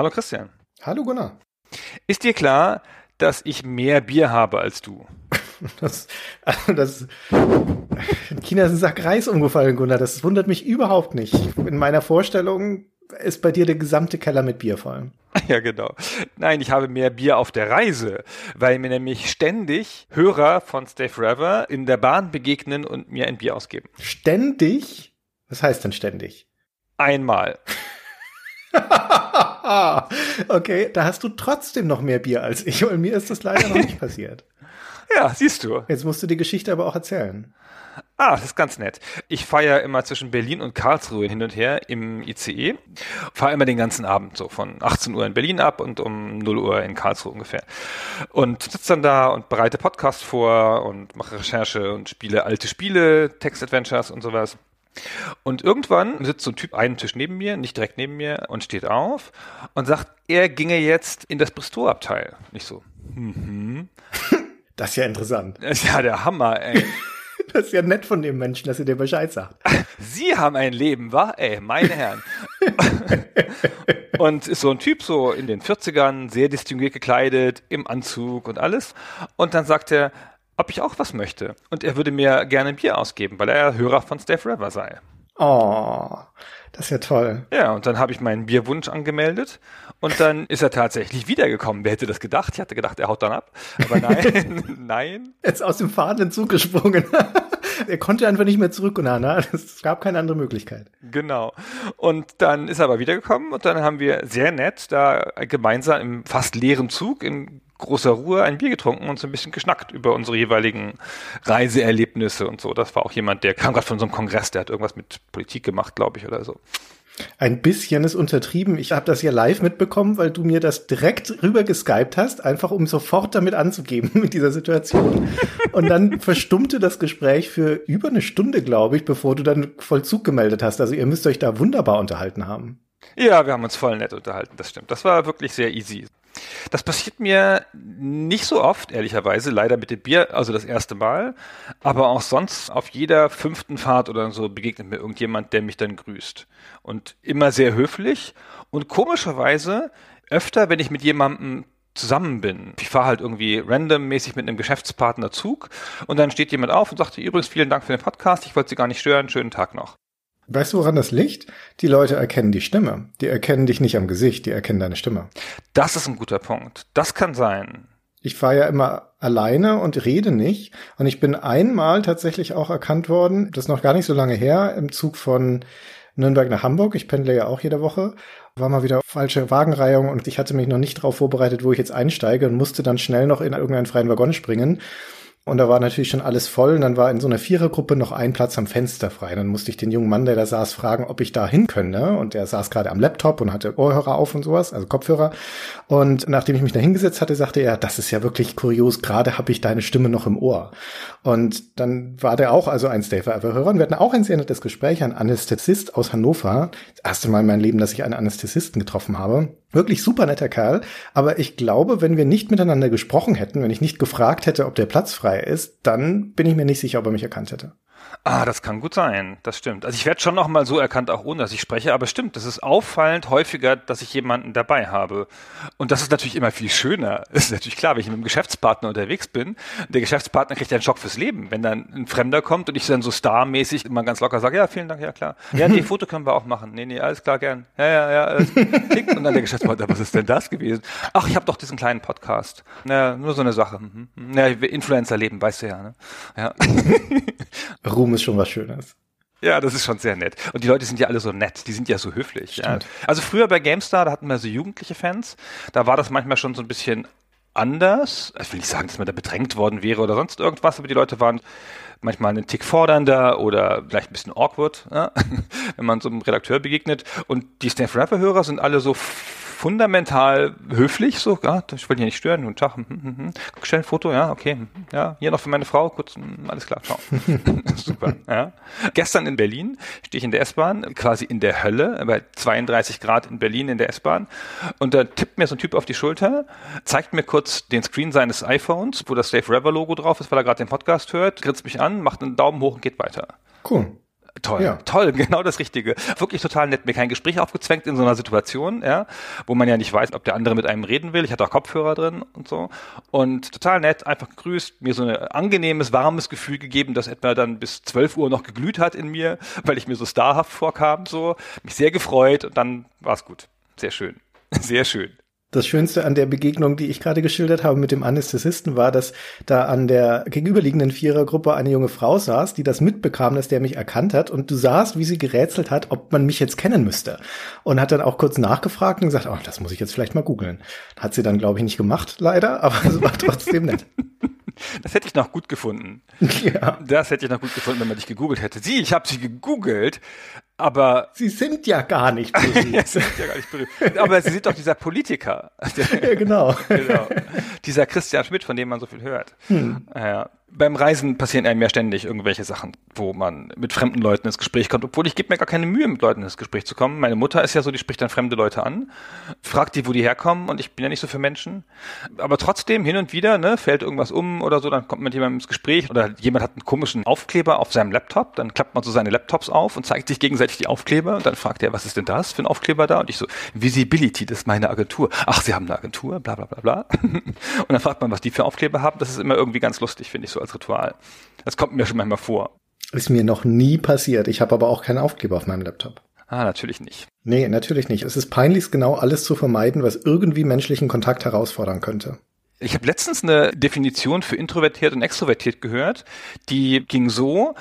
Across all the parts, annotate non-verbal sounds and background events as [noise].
Hallo Christian. Hallo Gunnar. Ist dir klar, dass ich mehr Bier habe als du? [laughs] Das, das, in China ist ein Sack Reis umgefallen, Gunnar. Das wundert mich überhaupt nicht. In meiner Vorstellung ist bei dir der gesamte Keller mit Bier voll. [laughs] Ja, genau. Nein, ich habe mehr Bier auf der Reise, weil mir nämlich ständig Hörer von Stay Forever in der Bahn begegnen und mir ein Bier ausgeben. Ständig? Was heißt denn ständig? Einmal. [laughs] okay, da hast du trotzdem noch mehr Bier als ich, weil mir ist das leider noch nicht passiert. [laughs] Ja, siehst du. Jetzt musst du die Geschichte aber auch erzählen. Ah, das ist ganz nett. Ich fahre ja immer zwischen Berlin und Karlsruhe hin und her im ICE. Fahre immer den ganzen Abend so von 18 Uhr in Berlin ab und um 0 Uhr in Karlsruhe ungefähr. Und sitze dann da und bereite Podcast vor und mache Recherche und spiele alte Spiele, Text-Adventures und sowas. Und irgendwann sitzt so ein Typ einen Tisch neben mir, nicht direkt neben mir, und steht auf und sagt, er ginge jetzt in das Bristol-Abteil. Nicht so. Mhm. [laughs] Das ist ja interessant. Das ist ja der Hammer, ey. [laughs] Das ist ja nett von dem Menschen, dass er dir Bescheid sagt. [laughs] Sie haben ein Leben, wa? Ey, meine Herren. und ist so ein Typ, so in den 40ern, sehr distinguiert gekleidet, im Anzug und alles. Und dann sagt er, ob ich auch was möchte. Und er würde mir gerne ein Bier ausgeben, weil er Hörer von Stay Forever sei. Oh, das ist ja toll. Ja, und dann habe ich meinen Bierwunsch angemeldet und dann [laughs] ist er tatsächlich wiedergekommen. Wer hätte das gedacht? Ich hatte gedacht, er haut dann ab. Aber nein, [laughs] nein. Er ist aus dem fahrenden Zug gesprungen. Er konnte einfach nicht mehr zurück und na, [laughs] es gab keine andere Möglichkeit. Genau. Und dann ist er aber wiedergekommen und dann haben wir sehr nett da gemeinsam im fast leeren Zug in großer Ruhe ein Bier getrunken und so ein bisschen geschnackt über unsere jeweiligen Reiseerlebnisse und so. Das war auch jemand, der kam gerade von so einem Kongress, der hat irgendwas mit Politik gemacht, glaube ich, oder so. Ein bisschen ist untertrieben. Ich habe das ja live mitbekommen, weil du mir das direkt rüber geskypt hast, einfach um sofort damit anzugeben [laughs] mit dieser Situation. Und dann verstummte das Gespräch für über eine Stunde, glaube ich, bevor du dann Vollzug gemeldet hast. Also ihr müsst euch da wunderbar unterhalten haben. Ja, wir haben uns voll nett unterhalten, das stimmt. Das war wirklich sehr easy. Das passiert mir nicht so oft, ehrlicherweise, leider mit dem Bier, also das erste Mal. Aber auch sonst auf jeder fünften Fahrt oder so begegnet mir irgendjemand, der mich dann grüßt. Und immer sehr höflich und komischerweise öfter, wenn ich mit jemandem zusammen bin. Ich fahre halt irgendwie randommäßig mit einem Geschäftspartner Zug und dann steht jemand auf und sagt, übrigens vielen Dank für den Podcast, ich wollte Sie gar nicht stören, schönen Tag noch. Weißt du, woran das liegt? Die Leute erkennen die Stimme. Die erkennen dich nicht am Gesicht, die erkennen deine Stimme. Das ist ein guter Punkt. Das kann sein. Ich fahre ja immer alleine und rede nicht. Und ich bin einmal tatsächlich auch erkannt worden, das ist noch gar nicht so lange her, im Zug von Nürnberg nach Hamburg. Ich pendle ja auch jede Woche. War mal wieder falsche Wagenreihung und ich hatte mich noch nicht darauf vorbereitet, wo ich jetzt einsteige und musste dann schnell noch in irgendeinen freien Waggon springen. Und da war natürlich schon alles voll. Und dann war in so einer Vierergruppe noch ein Platz am Fenster frei. Dann musste ich den jungen Mann, der da saß, fragen, ob ich da hin könne. Und der saß gerade am Laptop und hatte Ohrhörer auf und sowas, also Kopfhörer. Und nachdem ich mich da hingesetzt hatte, sagte er, das ist ja wirklich kurios. Gerade habe ich deine Stimme noch im Ohr. Und dann war der auch also ein Stay Forever-Hörer. Und wir hatten auch ein sehr nettes Gespräch. Ein Anästhesist aus Hannover. Das erste Mal in meinem Leben, dass ich einen Anästhesisten getroffen habe. Wirklich super netter Kerl. Aber ich glaube, wenn wir nicht miteinander gesprochen hätten, wenn ich nicht gefragt hätte, ob der Platz frei ist, dann bin ich mir nicht sicher, ob er mich erkannt hätte. Ah, das kann gut sein. Das stimmt. Also ich werde schon noch mal so erkannt, auch ohne dass ich spreche, aber stimmt, das ist auffallend häufiger, dass ich jemanden dabei habe. Und das ist natürlich immer viel schöner. [laughs] Das ist natürlich klar, wenn ich mit einem Geschäftspartner unterwegs bin, der Geschäftspartner kriegt einen Schock fürs Leben. Wenn dann ein Fremder kommt und ich dann so starmäßig immer ganz locker sage, ja, vielen Dank, ja klar. Ja, nee, [laughs] Foto können wir auch machen. Nee, nee, alles klar, gern. Ja, ja, ja. Alles. [laughs] Und dann der Geschäftspartner, was ist denn das gewesen? Ach, ich habe doch diesen kleinen Podcast. Naja, nur so eine Sache. Mhm. Ja, Influencer leben, weißt du ja, ne? Ja. Ruhm ist schon was Schönes. Ja, das ist schon sehr nett. Und die Leute sind ja alle so nett, die sind ja so höflich. Ja. Also früher bei GameStar, da hatten wir so jugendliche Fans, da war das manchmal schon so ein bisschen anders. Ich will nicht sagen, dass man da bedrängt worden wäre oder sonst irgendwas, aber die Leute waren manchmal einen Tick fordernder oder vielleicht ein bisschen awkward, ja? [laughs] wenn man so einem Redakteur begegnet. Und die Stanford Rapper-Hörer sind alle so fundamental höflich, so, ja, ich will hier nicht stören, guten Tag, hm, hm, hm. schnell ein Foto, ja, okay, hm, ja, hier noch für meine Frau, kurz, hm, alles klar, ciao. [laughs] Super, ja. Gestern in Berlin stehe ich in der S-Bahn, quasi in der Hölle, bei 32 Grad in Berlin in der S-Bahn und da tippt mir so ein Typ auf die Schulter, zeigt mir kurz den Screen seines iPhones, wo das Dave Rever Logo drauf ist, weil er gerade den Podcast hört, grinst mich an, macht einen Daumen hoch und geht weiter. Cool Toll, ja. toll, [laughs] genau das Richtige. Wirklich total nett. Mir kein Gespräch aufgezwängt in so einer Situation, ja, wo man ja nicht weiß, ob der andere mit einem reden will. Ich hatte auch Kopfhörer drin und so. Und total nett, einfach gegrüßt, mir so ein angenehmes, warmes Gefühl gegeben, das etwa dann bis 12 Uhr noch geglüht hat in mir, weil ich mir so starhaft vorkam, so. Mich sehr gefreut und dann war's gut. Sehr schön. [laughs] Sehr schön. Das Schönste an der Begegnung, die ich gerade geschildert habe mit dem Anästhesisten, war, dass da an der gegenüberliegenden Vierergruppe eine junge Frau saß, die das mitbekam, dass der mich erkannt hat. Und du sahst, wie sie gerätselt hat, ob man mich jetzt kennen müsste. Und hat dann auch kurz nachgefragt und gesagt, oh, das muss ich jetzt vielleicht mal googeln. Hat sie dann, glaube ich, nicht gemacht, leider, aber es war trotzdem nett. [laughs] Das hätte ich noch gut gefunden. [laughs] Ja. Das hätte ich noch gut gefunden, wenn man dich gegoogelt hätte. Sie, ich habe sie gegoogelt, aber sie sind ja gar nicht [laughs] berühmt. ja, sind ja gar nicht berühmt. Aber sie sind doch dieser Politiker. ja, genau. [laughs] genau. Dieser Christian Schmidt, von dem man so viel hört. Hm. Ja beim Reisen passieren einem ja ständig irgendwelche Sachen, wo man mit fremden Leuten ins Gespräch kommt, obwohl ich gebe mir gar keine Mühe, mit Leuten ins Gespräch zu kommen. Meine Mutter ist ja so, die spricht dann fremde Leute an, fragt die, wo die herkommen und ich bin ja nicht so für Menschen. Aber trotzdem, hin und wieder, ne, fällt irgendwas um oder so, dann kommt man mit jemandem ins Gespräch oder jemand hat einen komischen Aufkleber auf seinem Laptop, dann klappt man so seine Laptops auf und zeigt sich gegenseitig die Aufkleber und dann fragt er, was ist denn das für ein Aufkleber da? Und ich so, Visibility, das ist meine Agentur. Ach, Sie haben eine Agentur, bla bla bla bla. [laughs] und dann fragt man, was die für Aufkleber haben. Das ist immer irgendwie ganz lustig, finde ich so als Ritual. Das kommt mir schon manchmal vor. Ist mir noch nie passiert. Ich habe aber auch keinen Aufkleber auf meinem Laptop. Ah, natürlich nicht. Nee, natürlich nicht. Es ist peinlichst genau alles zu vermeiden, was irgendwie menschlichen Kontakt herausfordern könnte. Ich habe letztens eine Definition für introvertiert und extrovertiert gehört, die ging so,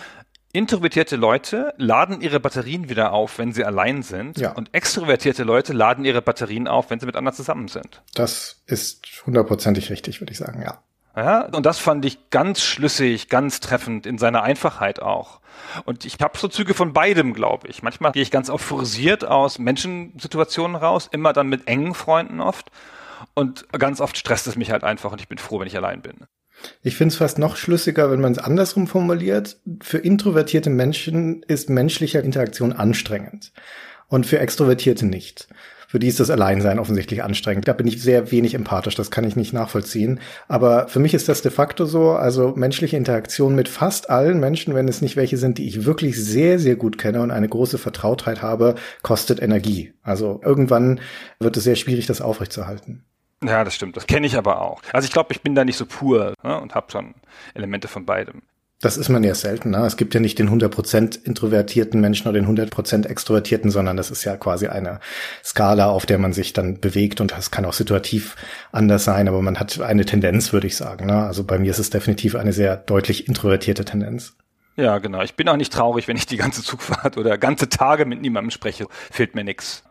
Introvertierte Leute laden ihre Batterien wieder auf, wenn sie allein sind. Ja. Und extrovertierte Leute laden ihre Batterien auf, wenn sie mit anderen zusammen sind. Das ist hundertprozentig richtig, würde ich sagen, ja. Ja, und das fand ich ganz schlüssig, ganz treffend in seiner Einfachheit auch. Und ich habe so Züge von beidem, glaube ich. Manchmal gehe ich ganz euphorisiert aus Menschensituationen raus, immer dann mit engen Freunden oft. Und ganz oft stresst es mich halt einfach und ich bin froh, wenn ich allein bin. Ich finde es fast noch schlüssiger, wenn man es andersrum formuliert. Für introvertierte Menschen ist menschliche Interaktion anstrengend und für Extrovertierte nicht für die ist das Alleinsein offensichtlich anstrengend. Da bin ich sehr wenig empathisch, das kann ich nicht nachvollziehen. Aber für mich ist das de facto so, also menschliche Interaktion mit fast allen Menschen, wenn es nicht welche sind, die ich wirklich sehr, sehr gut kenne und eine große Vertrautheit habe, kostet Energie. Also irgendwann wird es sehr schwierig, das aufrechtzuerhalten. Ja, das stimmt. Das kenne ich aber auch. Also ich glaube, ich bin da nicht so pur ne, und habe schon Elemente von beidem. Das ist man ja selten. Ne? Es gibt ja nicht den 100% introvertierten Menschen oder den 100% extrovertierten, sondern das ist ja quasi eine Skala, auf der man sich dann bewegt und das kann auch situativ anders sein, aber man hat eine Tendenz, würde ich sagen. Ne? Also bei mir ist es definitiv eine sehr deutlich introvertierte Tendenz. Ja, genau. Ich bin auch nicht traurig, wenn ich die ganze Zugfahrt oder ganze Tage mit niemandem spreche. Fehlt mir nix.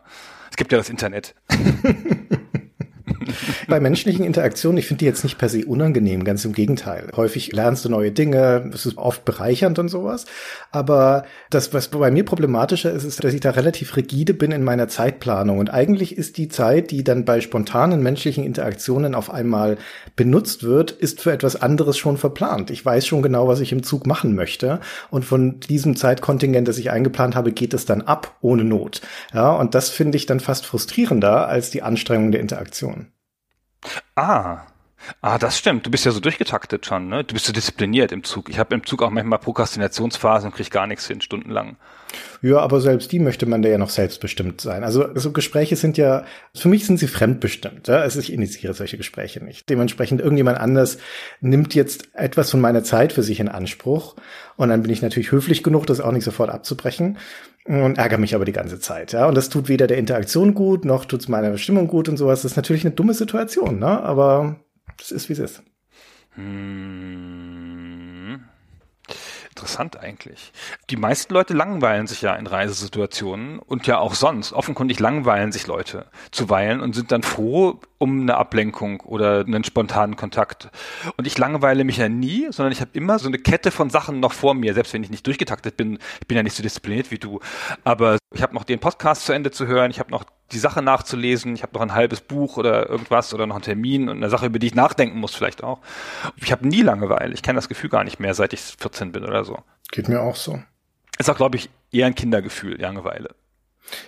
Es gibt ja das Internet. [laughs] Bei menschlichen Interaktionen, ich finde die jetzt nicht per se unangenehm, ganz im Gegenteil. Häufig lernst du neue Dinge, es ist oft bereichernd und sowas. Aber das, was bei mir problematischer ist, ist, dass ich da relativ rigide bin in meiner Zeitplanung. Und eigentlich ist die Zeit, die dann bei spontanen menschlichen Interaktionen auf einmal benutzt wird, ist für etwas anderes schon verplant. Ich weiß schon genau, was ich im Zug machen möchte. Und von diesem Zeitkontingent, das ich eingeplant habe, geht es dann ab, ohne Not. Ja, und das finde ich dann fast frustrierender als die Anstrengung der Interaktion. Ah. Ah, das stimmt. Du bist ja so durchgetaktet schon, ne? Du bist so diszipliniert im Zug. Ich habe im Zug auch manchmal Prokrastinationsphasen und kriege gar nichts hin, stundenlang. Ja, aber selbst die möchte man da ja noch selbstbestimmt sein. Also so Gespräche sind ja, für mich sind sie fremdbestimmt. Ja? Also ich initiiere solche Gespräche nicht. Dementsprechend irgendjemand anders nimmt jetzt etwas von meiner Zeit für sich in Anspruch. Und dann bin ich natürlich höflich genug, das auch nicht sofort abzubrechen und ärgere mich aber die ganze Zeit. Ja, und das tut weder der Interaktion gut, noch tut's meiner Stimmung gut und sowas. Das ist natürlich eine dumme Situation, ne? Aber es ist wie es ist. Hm. Interessant eigentlich. Die meisten Leute langweilen sich ja in Reisesituationen und ja auch sonst. Offenkundig langweilen sich Leute zuweilen und sind dann froh um eine Ablenkung oder einen spontanen Kontakt. Und ich langweile mich ja nie, sondern ich habe immer so eine Kette von Sachen noch vor mir, selbst wenn ich nicht durchgetaktet bin. Ich bin ja nicht so diszipliniert wie du. Aber ich habe noch den Podcast zu Ende zu hören, ich habe noch die Sache nachzulesen, ich habe noch ein halbes Buch oder irgendwas oder noch einen Termin und eine Sache, über die ich nachdenken muss vielleicht auch. Ich habe nie Langeweile. Ich kenne das Gefühl gar nicht mehr, seit ich 14 bin oder so. Geht mir auch so. Ist auch, glaube ich, eher ein Kindergefühl, Langeweile.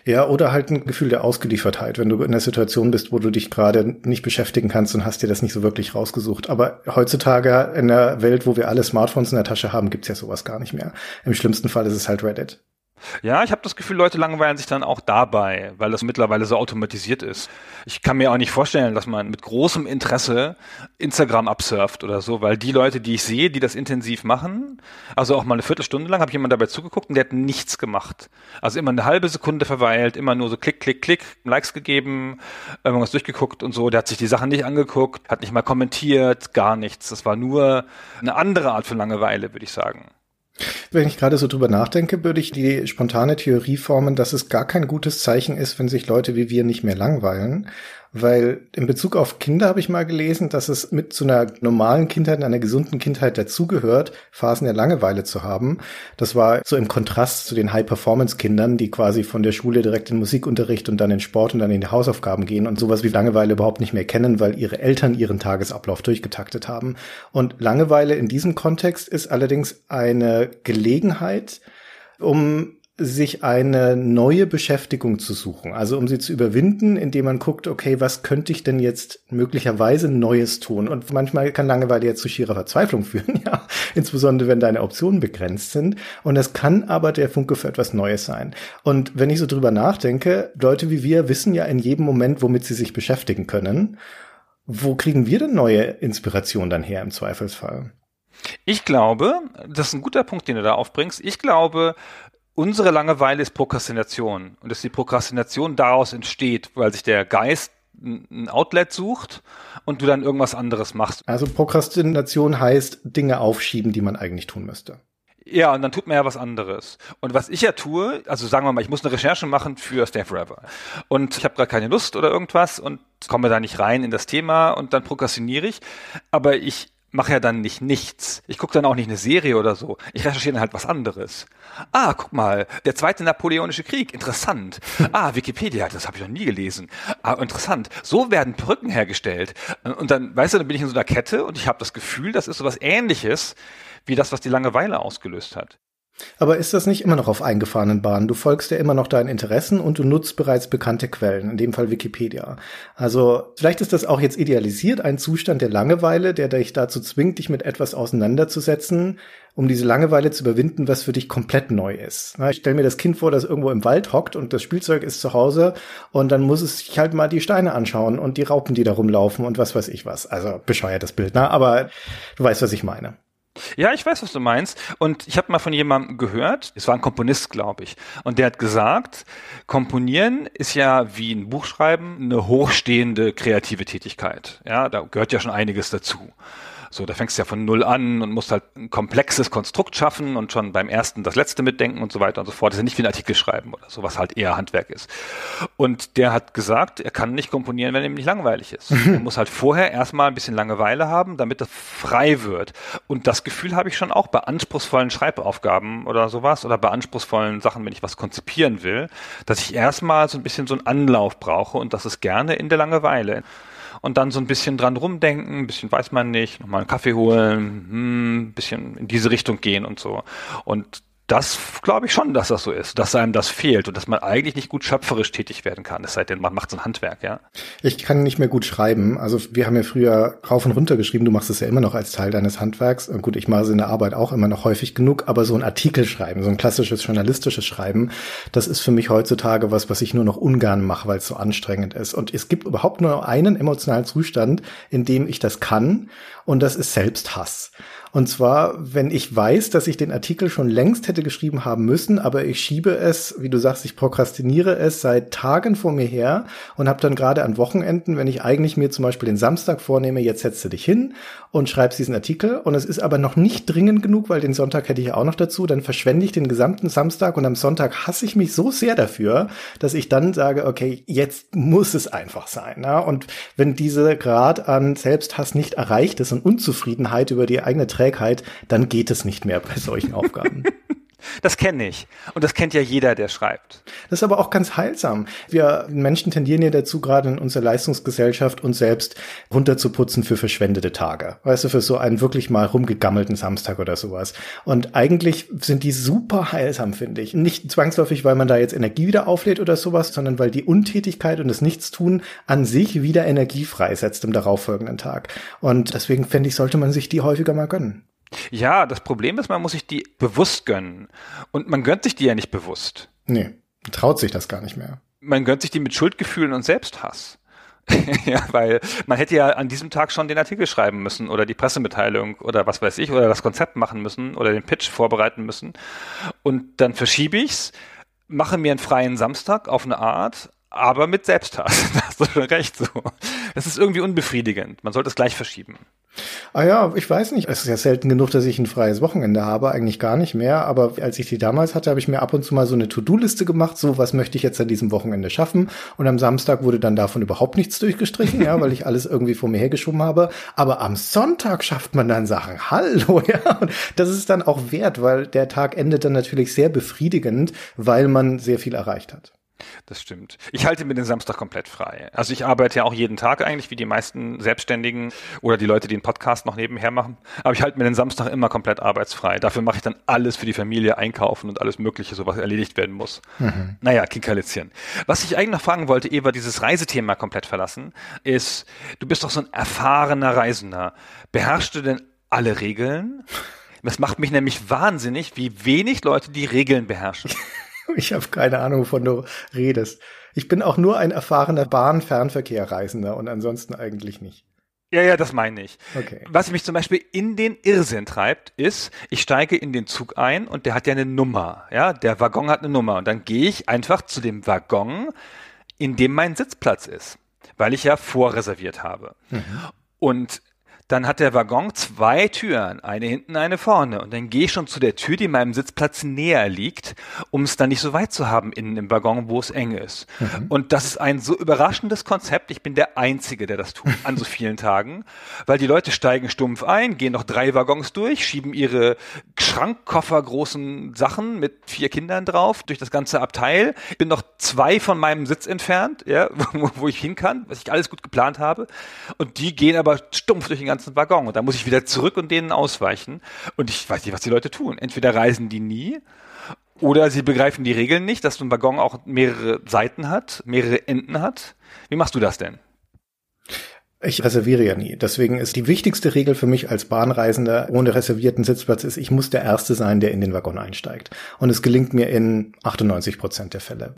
Ja, oder halt ein Gefühl der Ausgeliefertheit, wenn du in der Situation bist, wo du dich gerade nicht beschäftigen kannst und hast dir das nicht so wirklich rausgesucht. Aber heutzutage in der Welt, wo wir alle Smartphones in der Tasche haben, gibt's ja sowas gar nicht mehr. Im schlimmsten Fall ist es halt Reddit. Ja, ich habe das Gefühl, Leute langweilen sich dann auch dabei, weil das mittlerweile so automatisiert ist. Ich kann mir auch nicht vorstellen, dass man mit großem Interesse Instagram absurft oder so, weil die Leute, die ich sehe, die das intensiv machen, also auch mal eine Viertelstunde lang, habe ich jemand dabei zugeguckt und der hat nichts gemacht. Also immer eine halbe Sekunde verweilt, immer nur so klick, klick, klick, Likes gegeben, irgendwas durchgeguckt und so. Der hat sich die Sachen nicht angeguckt, hat nicht mal kommentiert, gar nichts. Das war nur eine andere Art von Langeweile, würde ich sagen. Wenn ich gerade so drüber nachdenke, würde ich die spontane Theorie formen, dass es gar kein gutes Zeichen ist, wenn sich Leute wie wir nicht mehr langweilen, weil in Bezug auf Kinder habe ich mal gelesen, dass es mit zu einer normalen Kindheit, einer gesunden Kindheit dazugehört, Phasen der Langeweile zu haben. Das war so im Kontrast zu den High-Performance-Kindern, die quasi von der Schule direkt in Musikunterricht und dann in Sport und dann in die Hausaufgaben gehen und sowas wie Langeweile überhaupt nicht mehr kennen, weil ihre Eltern ihren Tagesablauf durchgetaktet haben. Und Langeweile in diesem Kontext ist allerdings eine Gelegenheit, um sich eine neue Beschäftigung zu suchen, also um sie zu überwinden, indem man guckt, okay, was könnte ich denn jetzt möglicherweise Neues tun? Und manchmal kann Langeweile ja zu schierer Verzweiflung [laughs] führen, ja, insbesondere wenn deine Optionen begrenzt sind. Und es kann aber der Funke für etwas Neues sein. Und wenn ich so drüber nachdenke, Leute wie wir wissen ja in jedem Moment, womit sie sich beschäftigen können. Wo kriegen wir denn neue Inspiration dann her im Zweifelsfall? Ich glaube, das ist ein guter Punkt, den du da aufbringst. Ich glaube, unsere Langeweile ist Prokrastination und dass die Prokrastination daraus entsteht, weil sich der Geist ein Outlet sucht und du dann irgendwas anderes machst. Also Prokrastination heißt Dinge aufschieben, die man eigentlich tun müsste. Ja, und dann tut man ja was anderes. Und was ich ja tue, also sagen wir mal, ich muss eine Recherche machen für Stay Forever. Und ich habe gerade keine Lust oder irgendwas und komme da nicht rein in das Thema und dann prokrastiniere ich. Aber ich mache ja dann nicht nichts. Ich gucke dann auch nicht eine Serie oder so. Ich recherchiere dann halt was anderes. Ah, guck mal, der zweite Napoleonische Krieg, interessant. Ah, Wikipedia, das habe ich noch nie gelesen. Ah, interessant. So werden Brücken hergestellt. Und dann, weißt du, dann bin ich in so einer Kette und ich habe das Gefühl, das ist so was ähnliches wie das, was die Langeweile ausgelöst hat. Aber ist das nicht immer noch auf eingefahrenen Bahnen? Du folgst ja immer noch deinen Interessen und du nutzt bereits bekannte Quellen, in dem Fall Wikipedia. Also vielleicht ist das auch jetzt idealisiert, ein Zustand der Langeweile, der dich dazu zwingt, dich mit etwas auseinanderzusetzen, um diese Langeweile zu überwinden, was für dich komplett neu ist. Ich stelle mir das Kind vor, das irgendwo im Wald hockt und das Spielzeug ist zu Hause und dann muss es sich halt mal die Steine anschauen und die Raupen, die da rumlaufen und was weiß ich was. Also bescheuertes Bild, ne? aber du weißt, was ich meine. Ja, ich weiß, was du meinst. Und ich habe mal von jemandem gehört, es war ein Komponist, glaube ich, und der hat gesagt, Komponieren ist ja wie ein Buch schreiben eine hochstehende kreative Tätigkeit. Ja, da gehört ja schon einiges dazu. So, da fängst du ja von null an und musst halt ein komplexes Konstrukt schaffen und schon beim ersten das letzte mitdenken und so weiter und so fort. Das ist ja nicht wie ein Artikel schreiben oder so, was halt eher Handwerk ist. Und der hat gesagt, er kann nicht komponieren, wenn ihm nicht langweilig ist. [laughs] er muss halt vorher erstmal ein bisschen Langeweile haben, damit er frei wird. Und das Gefühl habe ich schon auch bei anspruchsvollen Schreibaufgaben oder sowas oder bei anspruchsvollen Sachen, wenn ich was konzipieren will, dass ich erstmal so ein bisschen so einen Anlauf brauche und das ist gerne in der Langeweile und dann so ein bisschen dran rumdenken, ein bisschen weiß man nicht, nochmal einen Kaffee holen, hm, ein bisschen in diese Richtung gehen und so. Und das glaube ich schon, dass das so ist, dass einem das fehlt und dass man eigentlich nicht gut schöpferisch tätig werden kann, es sei denn, man macht so ein Handwerk, ja. Ich kann nicht mehr gut schreiben. Also wir haben ja früher rauf und runter geschrieben, du machst es ja immer noch als Teil deines Handwerks. Und gut, ich mache es in der Arbeit auch immer noch häufig genug, aber so ein Artikel schreiben, so ein klassisches journalistisches Schreiben, das ist für mich heutzutage was, was ich nur noch ungern mache, weil es so anstrengend ist. Und es gibt überhaupt nur einen emotionalen Zustand, in dem ich das kann, und das ist Selbsthass. Und zwar, wenn ich weiß, dass ich den Artikel schon längst hätte geschrieben haben müssen, aber ich schiebe es, wie du sagst, ich prokrastiniere es seit Tagen vor mir her und habe dann gerade an Wochenenden, wenn ich eigentlich mir zum Beispiel den Samstag vornehme, jetzt setzt du dich hin und schreibst diesen Artikel und es ist aber noch nicht dringend genug, weil den Sonntag hätte ich auch noch dazu, dann verschwende ich den gesamten Samstag und am Sonntag hasse ich mich so sehr dafür, dass ich dann sage, okay, jetzt muss es einfach sein. Ja? Und wenn diese Grad an Selbsthass nicht erreicht ist und Unzufriedenheit über die eigene Trägheit, dann geht es nicht mehr bei solchen Aufgaben. [laughs] Das kenne ich. Und das kennt ja jeder, der schreibt. Das ist aber auch ganz heilsam. Wir Menschen tendieren ja dazu, gerade in unserer Leistungsgesellschaft, uns selbst runterzuputzen für verschwendete Tage. Weißt du, für so einen wirklich mal rumgegammelten Samstag oder sowas. Und eigentlich sind die super heilsam, finde ich. Nicht zwangsläufig, weil man da jetzt Energie wieder auflädt oder sowas, sondern weil die Untätigkeit und das Nichtstun an sich wieder Energie freisetzt im darauffolgenden Tag. Und deswegen fände ich, sollte man sich die häufiger mal gönnen. Ja, das Problem ist, man muss sich die bewusst gönnen. Und man gönnt sich die ja nicht bewusst. Nee, traut sich das gar nicht mehr. Man gönnt sich die mit Schuldgefühlen und Selbsthass. [laughs] ja, weil man hätte ja an diesem Tag schon den Artikel schreiben müssen oder die Pressemitteilung oder was weiß ich oder das Konzept machen müssen oder den Pitch vorbereiten müssen. Und dann verschiebe ich's, mache mir einen freien Samstag auf eine Art, aber mit Selbsthass. [laughs] Da hast du schon recht so. Das ist irgendwie unbefriedigend. Man sollte es gleich verschieben. Ah ja, ich weiß nicht. Es ist ja selten genug, dass ich ein freies Wochenende habe, eigentlich gar nicht mehr. Aber als ich die damals hatte, habe ich mir ab und zu mal so eine To-Do-Liste gemacht. So, was möchte ich jetzt an diesem Wochenende schaffen? Und am Samstag wurde dann davon überhaupt nichts durchgestrichen, ja, weil ich alles irgendwie vor mir hergeschoben habe. Aber am Sonntag schafft man dann Sachen. Hallo, ja. Und das ist dann auch wert, weil der Tag endet dann natürlich sehr befriedigend, weil man sehr viel erreicht hat. Das stimmt. Ich halte mir den Samstag komplett frei. Also ich arbeite ja auch jeden Tag eigentlich, wie die meisten Selbstständigen oder die Leute, die einen Podcast noch nebenher machen. Aber ich halte mir den Samstag immer komplett arbeitsfrei. Dafür mache ich dann alles für die Familie, einkaufen und alles Mögliche, so was erledigt werden muss. Mhm. Naja, Kinkerlitzchen. Was ich eigentlich noch fragen wollte, Eva, dieses Reisethema komplett verlassen, ist, du bist doch so ein erfahrener Reisender. Beherrschst du denn alle Regeln? Das macht mich nämlich wahnsinnig, wie wenig Leute die Regeln beherrschen. [laughs] [laughs] Ich habe keine Ahnung, wovon du redest. Ich bin auch nur ein erfahrener Bahn-Fernverkehrreisender und ansonsten eigentlich nicht. Ja, ja, das meine ich. Okay. Was mich zum Beispiel in den Irrsinn treibt, ist, ich steige in den Zug ein und der hat ja eine Nummer. Ja, der Waggon hat eine Nummer und dann gehe ich einfach zu dem Waggon, in dem mein Sitzplatz ist, weil ich ja vorreserviert habe. Mhm. Und dann hat der Waggon zwei Türen, eine hinten, eine vorne. Und dann gehe ich schon zu der Tür, die meinem Sitzplatz näher liegt, um es dann nicht so weit zu haben innen im Waggon, wo es eng ist. Mhm. Und das ist ein so überraschendes Konzept. Ich bin der Einzige, der das tut an so vielen Tagen, weil die Leute steigen stumpf ein, gehen noch drei Waggons durch, schieben ihre Schrankkoffer großen Sachen mit vier Kindern drauf durch das ganze Abteil. Ich bin noch zwei von meinem Sitz entfernt, ja, [laughs] wo, wo ich hin kann, was ich alles gut geplant habe. Und die gehen aber stumpf durch den ganzen ganzen Waggon. Und da muss ich wieder zurück und denen ausweichen. Und ich weiß nicht, was die Leute tun. Entweder reisen die nie oder sie begreifen die Regeln nicht, dass so ein Waggon auch mehrere Seiten hat, mehrere Enden hat. Wie machst du das denn? Ich reserviere ja nie. Deswegen ist die wichtigste Regel für mich als Bahnreisender ohne reservierten Sitzplatz ist, ich muss der Erste sein, der in den Waggon einsteigt. Und es gelingt mir in 98 Prozent der Fälle.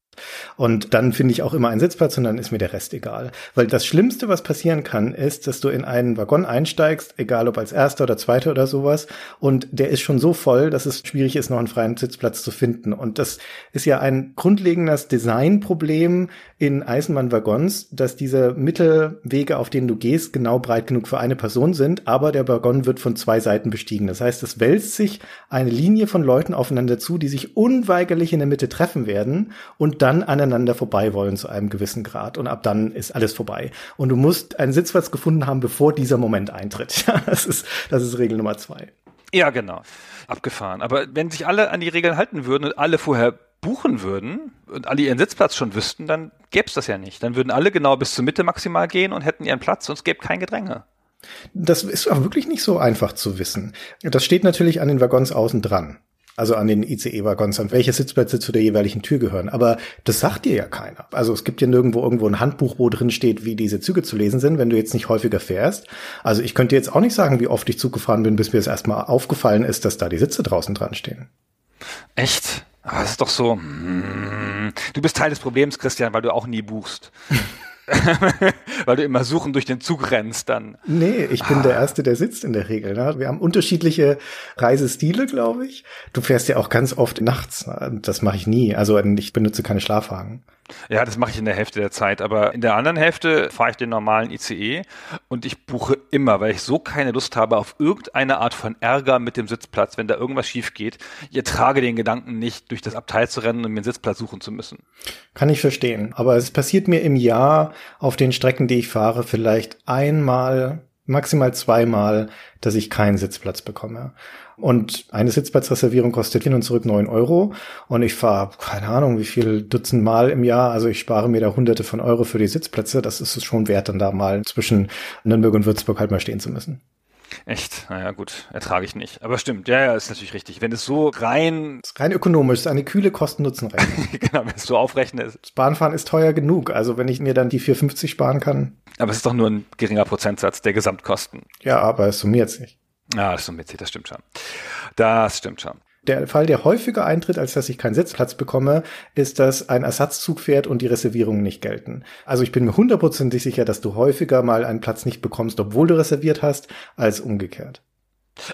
Und dann finde ich auch immer einen Sitzplatz und dann ist mir der Rest egal. Weil das Schlimmste, was passieren kann, ist, dass du in einen Waggon einsteigst, egal ob als Erster oder Zweiter oder sowas, und der ist schon so voll, dass es schwierig ist, noch einen freien Sitzplatz zu finden. Und das ist ja ein grundlegendes Designproblem in Eisenbahnwaggons, dass diese Mittelwege, auf denen du gehst, genau breit genug für eine Person sind, aber der Waggon wird von zwei Seiten bestiegen. Das heißt, es wälzt sich eine Linie von Leuten aufeinander zu, die sich unweigerlich in der Mitte treffen werden und dann aneinander vorbei wollen zu einem gewissen Grad und ab dann ist alles vorbei. Und du musst einen Sitzplatz gefunden haben, bevor dieser Moment eintritt. [laughs] Das ist, das ist Regel Nummer zwei. Ja, genau. Abgefahren. Aber wenn sich alle an die Regeln halten würden und alle vorher buchen würden und alle ihren Sitzplatz schon wüssten, dann gäbe es das ja nicht. Dann würden alle genau bis zur Mitte maximal gehen und hätten ihren Platz und es gäbe kein Gedränge. Das ist auch wirklich nicht so einfach zu wissen. Das steht natürlich an den Waggons außen dran also an den ICE-Waggons, an welche Sitzplätze zu der jeweiligen Tür gehören. Aber das sagt dir ja keiner. Also es gibt ja nirgendwo irgendwo ein Handbuch, wo drin steht, wie diese Züge zu lesen sind, wenn du jetzt nicht häufiger fährst. Also ich könnte jetzt auch nicht sagen, wie oft ich Zug gefahren bin, bis mir es erstmal aufgefallen ist, dass da die Sitze draußen dran stehen. Echt? Aber es ist doch so, mm, du bist Teil des Problems, Christian, weil du auch nie buchst. [laughs] Weil du immer suchen durch den Zug rennst dann. Nee, ich bin ah. der Erste, der sitzt in der Regel. Ne? Wir haben unterschiedliche Reisestile, glaube ich. Du fährst ja auch ganz oft nachts. Ne? Das mache ich nie. Also ich benutze keine Schlafwagen. Ja, das mache ich in der Hälfte der Zeit, aber in der anderen Hälfte fahre ich den normalen ICE und ich buche immer, weil ich so keine Lust habe auf irgendeine Art von Ärger mit dem Sitzplatz, wenn da irgendwas schief geht. Ich ertrage den Gedanken nicht, durch das Abteil zu rennen und mir einen Sitzplatz suchen zu müssen. Kann ich verstehen, aber es passiert mir im Jahr auf den Strecken, die ich fahre, vielleicht einmal maximal zweimal, dass ich keinen Sitzplatz bekomme. Und eine Sitzplatzreservierung kostet hin und zurück neun Euro. Und ich fahre, keine Ahnung, wie viel Dutzend Mal im Jahr. Also ich spare mir da hunderte von Euro für die Sitzplätze. Das ist es schon wert, dann da mal zwischen Nürnberg und Würzburg halt mal stehen zu müssen. Echt? Naja, gut, ertrage ich nicht. Aber stimmt, ja, ja, ist natürlich richtig. Wenn es so rein. ist rein ökonomisch, ist eine kühle Kosten-Nutzen-Rechnung. [laughs] genau, wenn es so aufrechnet. Das Bahnfahren ist teuer genug. Also wenn ich mir dann die 4,50 sparen kann. Aber es ist doch nur ein geringer Prozentsatz der Gesamtkosten. Ja, aber es summiert sich. Ja, das summiert sich, das stimmt schon. Das stimmt schon. Der Fall, der häufiger eintritt, als dass ich keinen Sitzplatz bekomme, ist, dass ein Ersatzzug fährt und die Reservierungen nicht gelten. Also ich bin mir hundertprozentig sicher, dass du häufiger mal einen Platz nicht bekommst, obwohl du reserviert hast, als umgekehrt.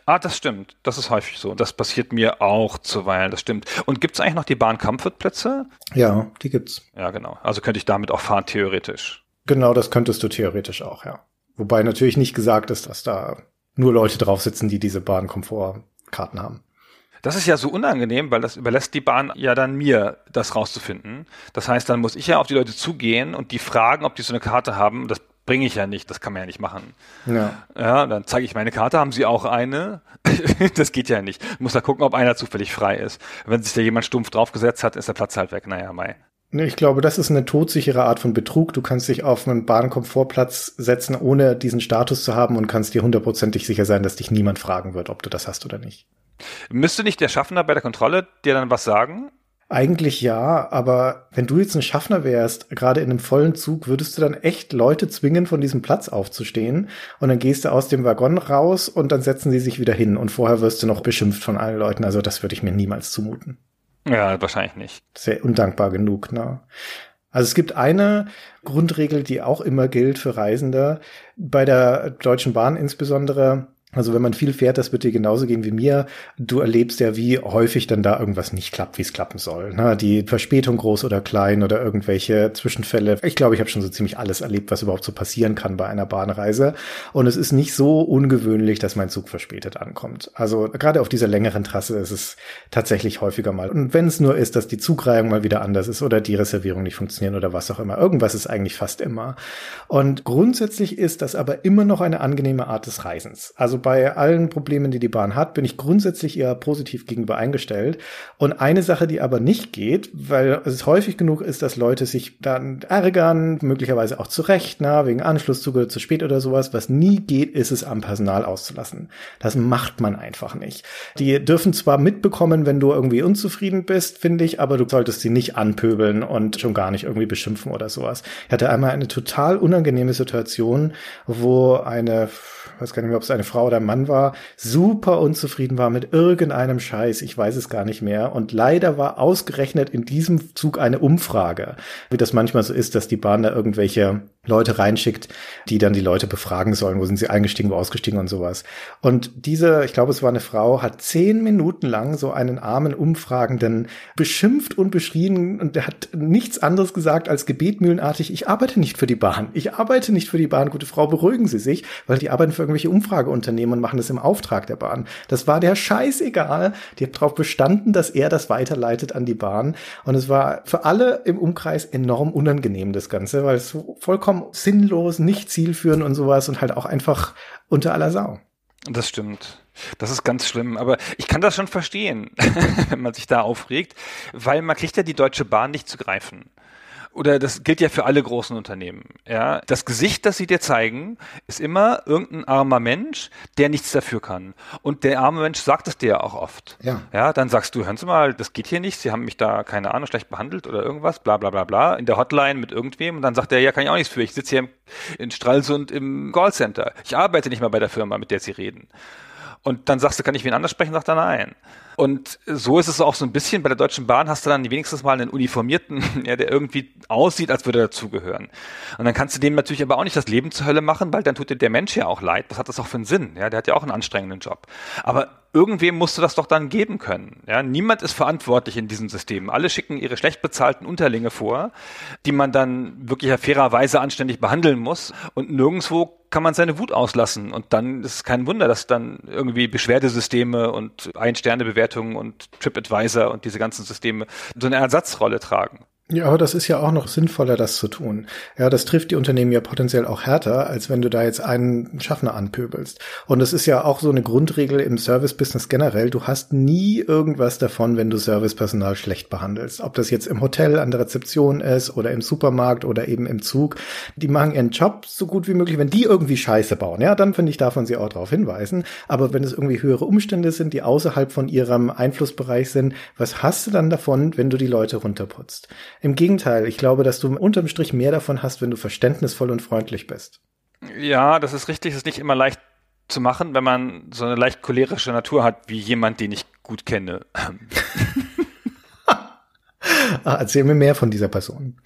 Ah, das stimmt. Das ist häufig so. Das passiert mir auch zuweilen, das stimmt. Und gibt's eigentlich noch die Bahn-Comfort-Plätze? Ja, die gibt's. Ja, genau. Also könnte ich damit auch fahren, theoretisch. Genau, das könntest du theoretisch auch, ja. Wobei natürlich nicht gesagt ist, dass da nur Leute drauf sitzen, die diese Bahn-Komfortkarten haben. Das ist ja so unangenehm, weil das überlässt die Bahn ja dann mir, das rauszufinden. Das heißt, dann muss ich ja auf die Leute zugehen und die fragen, ob die so eine Karte haben. Das bringe ich ja nicht, das kann man ja nicht machen. Ja, ja dann zeige ich meine Karte, haben Sie auch eine? [laughs] das geht ja nicht. Ich muss da gucken, ob einer zufällig frei ist. Wenn sich da jemand stumpf draufgesetzt hat, ist der Platz halt weg. Naja, Mai. Ich glaube, das ist eine todsichere Art von Betrug. Du kannst dich auf einen Bahnkomfortplatz setzen, ohne diesen Status zu haben und kannst dir hundertprozentig sicher sein, dass dich niemand fragen wird, ob du das hast oder nicht. Müsste nicht der Schaffner bei der Kontrolle dir dann was sagen? Eigentlich ja, aber wenn du jetzt ein Schaffner wärst, gerade in einem vollen Zug, würdest du dann echt Leute zwingen, von diesem Platz aufzustehen und dann gehst du aus dem Waggon raus und dann setzen sie sich wieder hin und vorher wirst du noch beschimpft von allen Leuten. Also das würde ich mir niemals zumuten. Ja, wahrscheinlich nicht. Sehr undankbar genug, ne? Also es gibt eine Grundregel, die auch immer gilt für Reisende, bei der Deutschen Bahn insbesondere, also wenn man viel fährt, das wird dir genauso gehen wie mir. Du erlebst ja, wie häufig dann da irgendwas nicht klappt, wie es klappen soll. Na, die Verspätung groß oder klein oder irgendwelche Zwischenfälle. Ich glaube, ich habe schon so ziemlich alles erlebt, was überhaupt so passieren kann bei einer Bahnreise. Und es ist nicht so ungewöhnlich, dass mein Zug verspätet ankommt. Also gerade auf dieser längeren Trasse ist es tatsächlich häufiger mal. Und wenn es nur ist, dass die Zugreihung mal wieder anders ist oder die Reservierung nicht funktionieren oder was auch immer. Irgendwas ist eigentlich fast immer. Und grundsätzlich ist das aber immer noch eine angenehme Art des Reisens. Also bei allen Problemen, die die Bahn hat, bin ich grundsätzlich eher positiv gegenüber eingestellt. Und eine Sache, die aber nicht geht, weil es häufig genug ist, dass Leute sich dann ärgern, möglicherweise auch zu Recht, na, wegen Anschlusszuge zu spät oder sowas. Was nie geht, ist es am Personal auszulassen. Das macht man einfach nicht. Die dürfen zwar mitbekommen, wenn du irgendwie unzufrieden bist, finde ich, aber du solltest sie nicht anpöbeln und schon gar nicht irgendwie beschimpfen oder sowas. Ich hatte einmal eine total unangenehme Situation, wo eine weiß gar nicht mehr, ob es eine Frau oder ein Mann war, super unzufrieden war mit irgendeinem Scheiß, ich weiß es gar nicht mehr. Und leider war ausgerechnet in diesem Zug eine Umfrage, wie das manchmal so ist, dass die Bahn da irgendwelche Leute reinschickt, die dann die Leute befragen sollen, wo sind sie eingestiegen, wo ausgestiegen und sowas. Und diese, ich glaube, es war eine Frau, hat zehn Minuten lang so einen armen Umfragenden beschimpft und beschrien und der hat nichts anderes gesagt als gebetmühlenartig, ich arbeite nicht für die Bahn, ich arbeite nicht für die Bahn, gute Frau, beruhigen Sie sich, weil die arbeiten für irgendwelche Umfrageunternehmen und machen das im Auftrag der Bahn. Das war der scheißegal. Die hat darauf bestanden, dass er das weiterleitet an die Bahn. Und es war für alle im Umkreis enorm unangenehm, das Ganze, weil es vollkommen sinnlos, nicht zielführend und sowas und halt auch einfach unter aller Sau. Das stimmt. Das ist ganz schlimm, aber ich kann das schon verstehen, [laughs] wenn man sich da aufregt, weil man kriegt ja die Deutsche Bahn nicht zu greifen oder das gilt ja für alle großen Unternehmen. Ja, das Gesicht, das sie dir zeigen, ist immer irgendein armer Mensch, der nichts dafür kann. Und der arme Mensch sagt es dir auch oft. Ja. Ja, dann sagst du, hören Sie mal, das geht hier nicht. Sie haben mich da keine Ahnung schlecht behandelt oder irgendwas, bla bla bla bla. In der Hotline mit irgendwem und dann sagt er, ja, kann ich auch nichts für. Ich sitze hier in Stralsund im Callcenter. Ich arbeite nicht mal bei der Firma, mit der Sie reden. Und dann sagst du, kann ich wen anders sprechen? Sagt er nein. Und so ist es auch so ein bisschen, bei der Deutschen Bahn hast du dann wenigstens mal einen Uniformierten, [laughs] ja, der irgendwie aussieht, als würde er dazugehören. Und dann kannst du dem natürlich aber auch nicht das Leben zur Hölle machen, weil dann tut dir der Mensch ja auch leid. Was hat das auch für einen Sinn? Ja, der hat ja auch einen anstrengenden Job. Aber irgendwem musst du das doch dann geben können. Ja, niemand ist verantwortlich in diesem System. Alle schicken ihre schlecht bezahlten Unterlinge vor, die man dann wirklich fairerweise anständig behandeln muss. Und nirgendwo kann man seine Wut auslassen. Und dann ist es kein Wunder, dass dann irgendwie Beschwerdesysteme und Ein-Sterne-Bewertungen und TripAdvisor und diese ganzen Systeme so eine Ersatzrolle tragen. Ja, aber das ist ja auch noch sinnvoller, das zu tun. Ja, das trifft die Unternehmen ja potenziell auch härter, als wenn du da jetzt einen Schaffner anpöbelst. Und es ist ja auch so eine Grundregel im Service-Business generell. Du hast nie irgendwas davon, wenn du Servicepersonal schlecht behandelst. Ob das jetzt im Hotel an der Rezeption ist oder im Supermarkt oder eben im Zug. Die machen ihren Job so gut wie möglich. Wenn die irgendwie Scheiße bauen, ja, dann finde ich, darf man sie auch darauf hinweisen. Aber wenn es irgendwie höhere Umstände sind, die außerhalb von ihrem Einflussbereich sind, was hast du dann davon, wenn du die Leute runterputzt? Im Gegenteil, ich glaube, dass du unterm Strich mehr davon hast, wenn du verständnisvoll und freundlich bist. Ja, das ist richtig. Das ist nicht immer leicht zu machen, wenn man so eine leicht cholerische Natur hat, wie jemand, den ich gut kenne. [laughs] ah, erzähl mir mehr von dieser Person.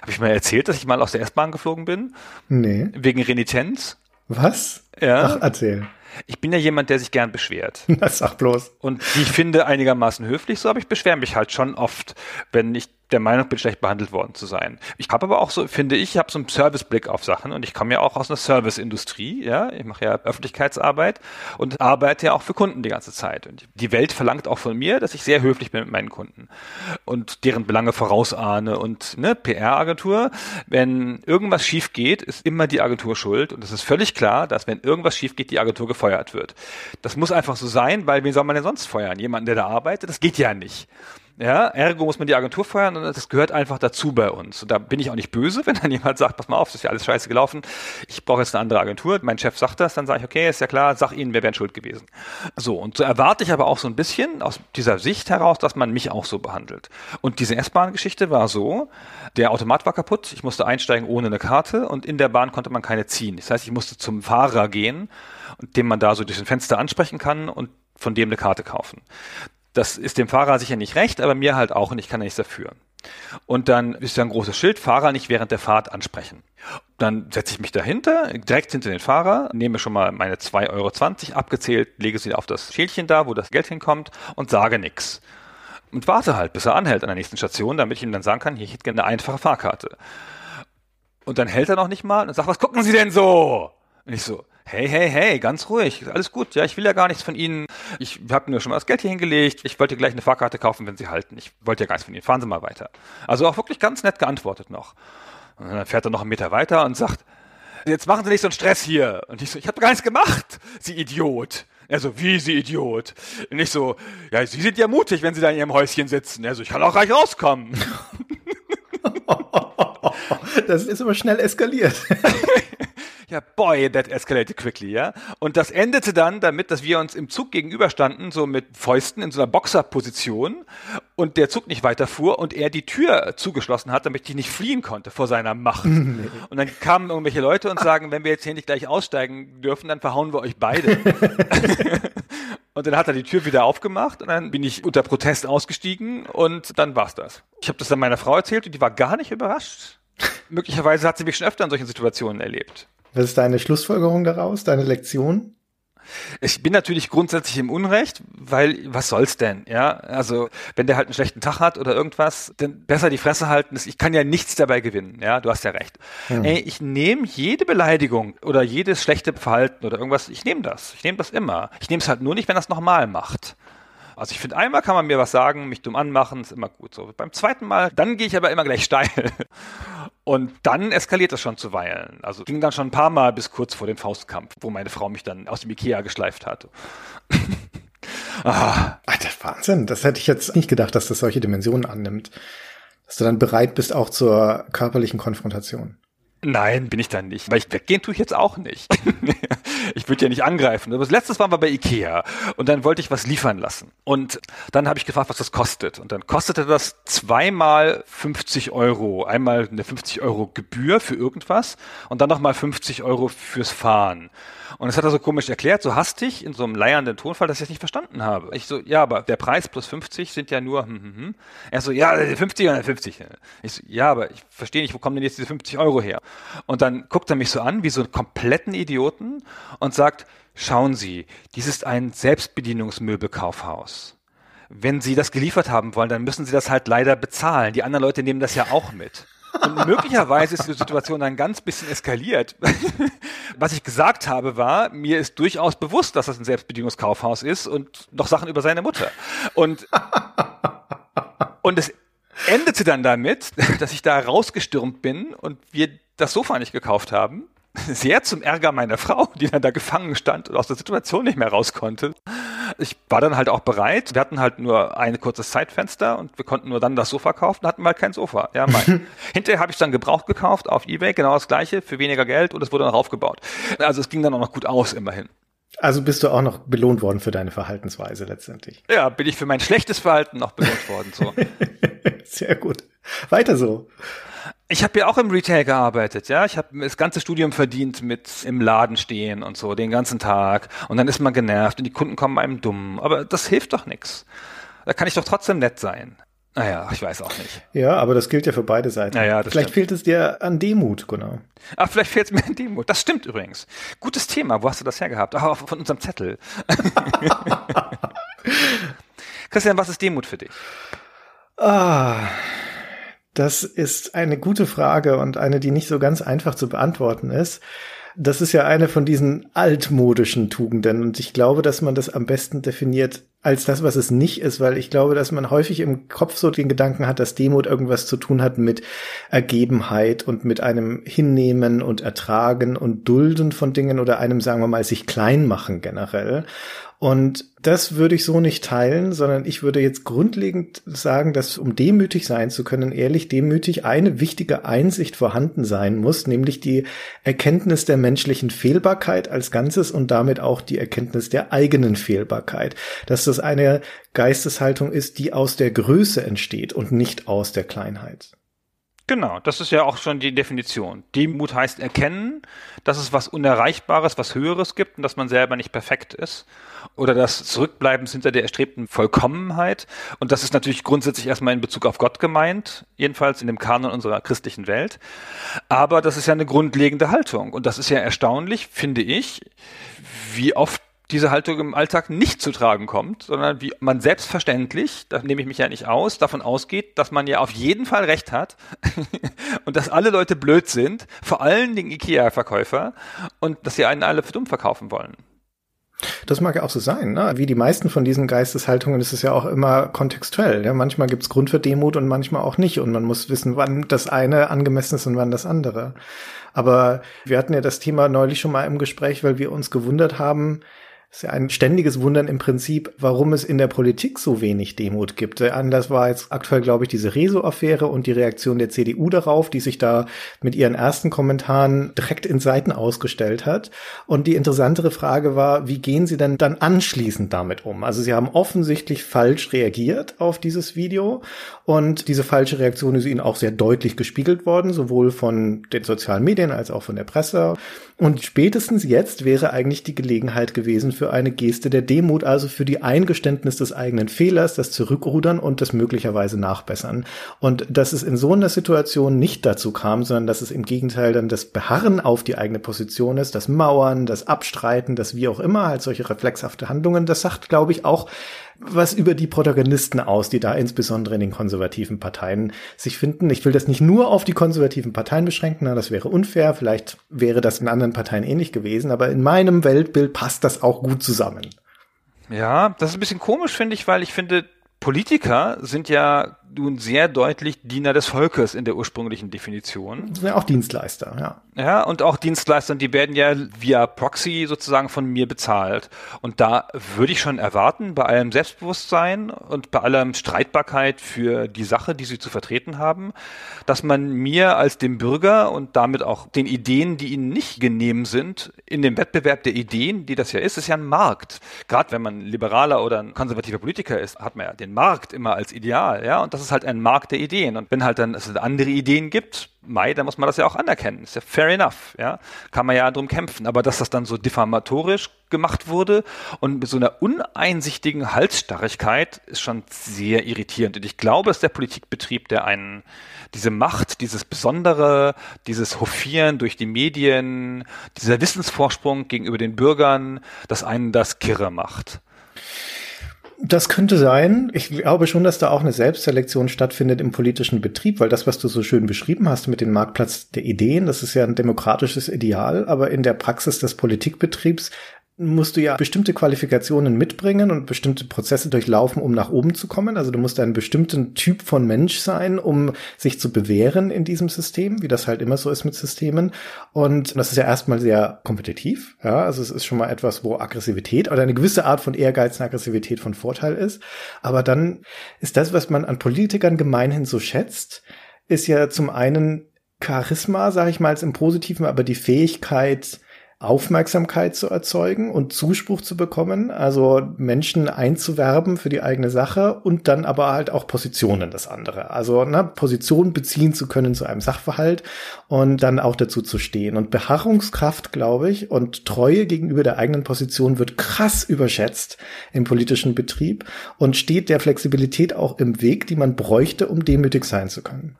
Habe ich mal erzählt, dass ich mal aus der S-Bahn geflogen bin? Nee. Wegen Renitenz? Was? Ja. Ach, erzähl. Ich bin ja jemand, der sich gern beschwert. Das [laughs] sag bloß. Und die ich finde einigermaßen höflich, so aber ich beschwere mich halt schon oft, wenn ich der Meinung bin, schlecht behandelt worden zu sein. Ich habe aber auch so, finde ich, ich habe so einen Serviceblick auf Sachen und ich komme ja auch aus einer Serviceindustrie, ja, ich mache ja Öffentlichkeitsarbeit und arbeite ja auch für Kunden die ganze Zeit. Und die Welt verlangt auch von mir, dass ich sehr höflich bin mit meinen Kunden und deren Belange vorausahne und ne, PR-Agentur, wenn irgendwas schief geht, ist immer die Agentur schuld und es ist völlig klar, dass wenn irgendwas schief geht, die Agentur gefeuert wird. Das muss einfach so sein, weil wen soll man denn sonst feuern? Jemanden, der da arbeitet? Das geht ja nicht. Ja, ergo muss man die Agentur feuern und das gehört einfach dazu bei uns. Und da bin ich auch nicht böse, [laughs] wenn dann jemand sagt, pass mal auf, das ist ja alles scheiße gelaufen, ich brauche jetzt eine andere Agentur. Mein Chef sagt das, dann sage ich, okay, ist ja klar, sag Ihnen, wer wäre schuld gewesen. So, und so erwarte ich aber auch so ein bisschen aus dieser Sicht heraus, dass man mich auch so behandelt. Und diese S-Bahn-Geschichte war so, der Automat war kaputt, ich musste einsteigen ohne eine Karte und in der Bahn konnte man keine ziehen. Das heißt, ich musste zum Fahrer gehen, dem man da so durch ein Fenster ansprechen kann und von dem eine Karte kaufen. Das ist dem Fahrer sicher nicht recht, aber mir halt auch und ich kann ja nichts dafür. Und dann ist da ein großes Schild, Fahrer nicht während der Fahrt ansprechen. Dann setze ich mich dahinter, direkt hinter den Fahrer, nehme schon mal meine 2,20 Euro abgezählt, lege sie auf das Schälchen da, wo das Geld hinkommt und sage nix. Und warte halt, bis er anhält an der nächsten Station, damit ich ihm dann sagen kann, hier, ich hätte gerne eine einfache Fahrkarte. Und dann hält er noch nicht mal und sagt, was gucken Sie denn so? Und ich so, hey, hey, hey, ganz ruhig, alles gut, ja, ich will ja gar nichts von Ihnen. Ich habe mir schon mal das Geld hier hingelegt, ich wollte gleich eine Fahrkarte kaufen, wenn Sie halten. Ich wollte ja gar nichts von Ihnen, fahren Sie mal weiter. Also auch wirklich ganz nett geantwortet noch. Und dann fährt er noch einen Meter weiter und sagt, jetzt machen Sie nicht so einen Stress hier. Und ich so, ich habe gar nichts gemacht, Sie Idiot. Er so, wie Sie Idiot? Und ich so, ja, Sie sind ja mutig, wenn Sie da in Ihrem Häuschen sitzen. Er so, ich kann auch gleich rauskommen. [laughs] das ist aber schnell eskaliert. [laughs] Ja, boy, that escalated quickly, ja. Und das endete dann damit, dass wir uns im Zug gegenüberstanden, so mit Fäusten in so einer Boxerposition und der Zug nicht weiterfuhr und er die Tür zugeschlossen hat, damit ich nicht fliehen konnte vor seiner Macht. [laughs] Nee. Und dann kamen irgendwelche Leute und sagen, wenn wir jetzt hier nicht gleich aussteigen dürfen, dann verhauen wir euch beide. [laughs] und dann hat er die Tür wieder aufgemacht und dann bin ich unter Protest ausgestiegen und dann war's das. Ich habe das dann meiner Frau erzählt und die war gar nicht überrascht. Möglicherweise hat sie mich schon öfter in solchen Situationen erlebt. Was ist deine Schlussfolgerung daraus, deine Lektion? Ich bin natürlich grundsätzlich im Unrecht, weil was soll's denn, ja? Also, wenn der halt einen schlechten Tag hat oder irgendwas, dann besser die Fresse halten. Ich kann ja nichts dabei gewinnen, ja? Du hast ja recht. Hm. Ey, ich nehme jede Beleidigung oder jedes schlechte Verhalten oder irgendwas, ich nehme das. Ich nehme das immer. Ich nehme es halt nur nicht, wenn das nochmal macht. Also ich finde, einmal kann man mir was sagen, mich dumm anmachen, ist immer gut so. Beim zweiten Mal, dann gehe ich aber immer gleich steil. [laughs] Und dann eskaliert das schon zuweilen. Also ging dann schon ein paar Mal bis kurz vor dem Faustkampf, wo meine Frau mich dann aus dem Ikea geschleift hat. [laughs] ah. Alter, Wahnsinn. Das hätte ich jetzt nicht gedacht, dass das solche Dimensionen annimmt. Dass du dann bereit bist auch zur körperlichen Konfrontation. Nein, bin ich dann nicht. Weil ich weggehen tue ich jetzt auch nicht. [laughs] ich würde ja nicht angreifen. Aber das letzte waren wir bei Ikea und dann wollte ich was liefern lassen. Und dann habe ich gefragt, was das kostet. Und dann kostete das zweimal 50 Euro. Einmal eine 50 Euro Gebühr für irgendwas und dann nochmal 50 Euro fürs Fahren. Und das hat er so komisch erklärt, so hastig, in so einem leiernden Tonfall, dass ich es nicht verstanden habe. Ich so, ja, aber der Preis plus 50 sind ja nur, hm, hm, hm. Er so, ja, 50 oder 50. Ich so, ja, aber ich verstehe nicht, wo kommen denn jetzt diese 50 Euro her? Und dann guckt er mich so an, wie so einen kompletten Idioten und sagt, schauen Sie, dies ist ein Selbstbedienungsmöbelkaufhaus wenn Sie das geliefert haben wollen, dann müssen Sie das halt leider bezahlen. Die anderen Leute nehmen das ja auch mit. Und möglicherweise ist die Situation dann ganz bisschen eskaliert. [laughs] Was ich gesagt habe, war, mir ist durchaus bewusst, dass das ein Selbstbedienungskaufhaus ist und noch Sachen über seine Mutter. Und, und es endete dann damit, dass ich da rausgestürmt bin und wir das Sofa nicht gekauft haben. [laughs] Sehr zum Ärger meiner Frau, die dann da gefangen stand und aus der Situation nicht mehr raus konnte. Ich war dann halt auch bereit. Wir hatten halt nur ein kurzes Zeitfenster und wir konnten nur dann das Sofa kaufen, hatten wir halt kein Sofa. Ja, mein. [laughs] Hinterher habe ich dann gebraucht gekauft auf Ebay, genau das gleiche, für weniger Geld und es wurde dann aufgebaut. Also es ging dann auch noch gut aus, immerhin. Also bist du auch noch belohnt worden für deine Verhaltensweise letztendlich. Ja, bin ich für mein schlechtes Verhalten noch belohnt worden. So. [laughs] Sehr gut. Weiter so. Ich habe ja auch im Retail gearbeitet, ja. Ich habe das ganze Studium verdient mit im Laden stehen und so den ganzen Tag. Und dann ist man genervt und die Kunden kommen einem dumm. Aber das hilft doch nichts. Da kann ich doch trotzdem nett sein. Naja, ich weiß auch nicht. Ja, aber das gilt ja für beide Seiten. Naja, vielleicht stimmt. fehlt es dir an Demut, genau. Ach, vielleicht fehlt es mir an Demut. Das stimmt übrigens. Gutes Thema. Wo hast du das hergehabt? Ach, von unserem Zettel. [laughs] [laughs] Christian, was ist Demut für dich? Ah, das ist eine gute Frage und eine, die nicht so ganz einfach zu beantworten ist. Das ist ja eine von diesen altmodischen Tugenden und ich glaube, dass man das am besten definiert als das, was es nicht ist, weil ich glaube, dass man häufig im Kopf so den Gedanken hat, dass Demut irgendwas zu tun hat mit Ergebenheit und mit einem Hinnehmen und Ertragen und Dulden von Dingen oder einem, sagen wir mal, sich klein machen generell. Und das würde ich so nicht teilen, sondern ich würde jetzt grundlegend sagen, dass um demütig sein zu können, ehrlich demütig, eine wichtige Einsicht vorhanden sein muss, nämlich die Erkenntnis der menschlichen Fehlbarkeit als Ganzes und damit auch die Erkenntnis der eigenen Fehlbarkeit. Dass das eine Geisteshaltung ist, die aus der Größe entsteht und nicht aus der Kleinheit. Genau, das ist ja auch schon die Definition. Demut heißt erkennen, dass es was Unerreichbares, was Höheres gibt und dass man selber nicht perfekt ist. Oder das Zurückbleiben hinter der erstrebten Vollkommenheit. Und das ist natürlich grundsätzlich erstmal in Bezug auf Gott gemeint, jedenfalls in dem Kanon unserer christlichen Welt. Aber das ist ja eine grundlegende Haltung. Und das ist ja erstaunlich, finde ich, wie oft diese Haltung im Alltag nicht zu tragen kommt, sondern wie man selbstverständlich, da nehme ich mich ja nicht aus, davon ausgeht, dass man ja auf jeden Fall recht hat [laughs] und dass alle Leute blöd sind, vor allen Dingen IKEA-Verkäufer und dass sie einen alle für dumm verkaufen wollen. Das mag ja auch so sein. Ne? Wie die meisten von diesen Geisteshaltungen ist es ja auch immer kontextuell. Ja? Manchmal gibt es Grund für Demut und manchmal auch nicht. Und man muss wissen, wann das eine angemessen ist und wann das andere. Aber wir hatten ja das Thema neulich schon mal im Gespräch, weil wir uns gewundert haben, ist ja ein ständiges Wundern im Prinzip, warum es in der Politik so wenig Demut gibt. Der Anlass war jetzt aktuell, glaube ich, diese Rezo-Affäre und die Reaktion der CDU darauf, die sich da mit ihren ersten Kommentaren direkt in Seiten ausgestellt hat. Und die interessantere Frage war, wie gehen sie denn dann anschließend damit um? Also sie haben offensichtlich falsch reagiert auf dieses Video und diese falsche Reaktion ist ihnen auch sehr deutlich gespiegelt worden, sowohl von den sozialen Medien als auch von der Presse. Und spätestens jetzt wäre eigentlich die Gelegenheit gewesen für eine Geste der Demut, also für die Eingeständnis des eigenen Fehlers, das Zurückrudern und das möglicherweise Nachbessern. Und dass es in so einer Situation nicht dazu kam, sondern dass es im Gegenteil dann das Beharren auf die eigene Position ist, das Mauern, das Abstreiten, das wie auch immer, halt solche reflexhafte Handlungen, das sagt, glaube ich, auch was über die Protagonisten aus, die da insbesondere in den konservativen Parteien sich finden. Ich will das nicht nur auf die konservativen Parteien beschränken, na, das wäre unfair. Vielleicht wäre das in anderen Parteien ähnlich gewesen, aber in meinem Weltbild passt das auch gut zusammen. Ja, das ist ein bisschen komisch, finde ich, weil ich finde, Politiker sind ja nun sehr deutlich Diener des Volkes in der ursprünglichen Definition. Das sind ja auch Dienstleister, ja. Ja, und auch Dienstleister, die werden ja via Proxy sozusagen von mir bezahlt. Und da würde ich schon erwarten, bei allem Selbstbewusstsein und bei aller Streitbarkeit für die Sache, die sie zu vertreten haben, dass man mir als dem Bürger und damit auch den Ideen, die ihnen nicht genehm sind, in dem Wettbewerb der Ideen, die das ja ist, ist ja ein Markt. Gerade wenn man liberaler oder ein konservativer Politiker ist, hat man ja den Markt immer als Ideal, ja. Und das ist halt ein Markt der Ideen. Und wenn halt dann es andere Ideen gibt, Mai, dann muss man das ja auch anerkennen. Ist ja fair enough, ja. Kann man ja drum kämpfen. Aber dass das dann so diffamatorisch gemacht wurde und mit so einer uneinsichtigen Halsstarrigkeit ist schon sehr irritierend. Und ich glaube, dass der Politikbetrieb, der einen, diese Macht, dieses Besondere, dieses Hofieren durch die Medien, dieser Wissensvorsprung gegenüber den Bürgern, dass einen das kirre macht. Das könnte sein. Ich glaube schon, dass da auch eine Selbstselektion stattfindet im politischen Betrieb, weil das, was du so schön beschrieben hast mit dem Marktplatz der Ideen, das ist ja ein demokratisches Ideal, aber in der Praxis des Politikbetriebs musst du ja bestimmte Qualifikationen mitbringen und bestimmte Prozesse durchlaufen, um nach oben zu kommen. Also du musst ein bestimmten Typ von Mensch sein, um sich zu bewähren in diesem System, wie das halt immer so ist mit Systemen. Und das ist ja erstmal sehr kompetitiv. Ja, also es ist schon mal etwas, wo Aggressivität oder eine gewisse Art von Ehrgeiz und Aggressivität von Vorteil ist. Aber dann ist das, was man an Politikern gemeinhin so schätzt, ist ja zum einen Charisma, sage ich mal, im Positiven, aber die Fähigkeit, Aufmerksamkeit zu erzeugen und Zuspruch zu bekommen, also Menschen einzuwerben für die eigene Sache und dann aber halt auch Positionen das andere. Also ne, Position beziehen zu können zu einem Sachverhalt und dann auch dazu zu stehen. Und Beharrungskraft, glaube ich, und Treue gegenüber der eigenen Position wird krass überschätzt im politischen Betrieb und steht der Flexibilität auch im Weg, die man bräuchte, um demütig sein zu können.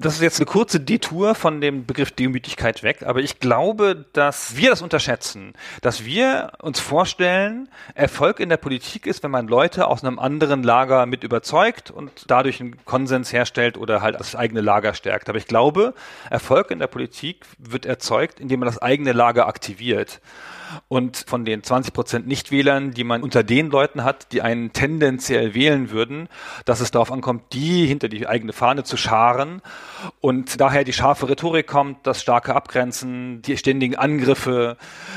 Das ist jetzt eine kurze Detour von dem Begriff Demütigkeit weg, aber ich glaube, dass wir das unterschätzen, dass wir uns vorstellen, Erfolg in der Politik ist, wenn man Leute aus einem anderen Lager mit überzeugt und dadurch einen Konsens herstellt oder halt das eigene Lager stärkt. Aber ich glaube, Erfolg in der Politik wird erzeugt, indem man das eigene Lager aktiviert. Und von den 20 Prozent Nichtwählern, die man unter den Leuten hat, die einen tendenziell wählen würden, dass es darauf ankommt, die hinter die eigene Fahne zu scharen und daher die scharfe Rhetorik kommt, das starke Abgrenzen, die ständigen Angriffe,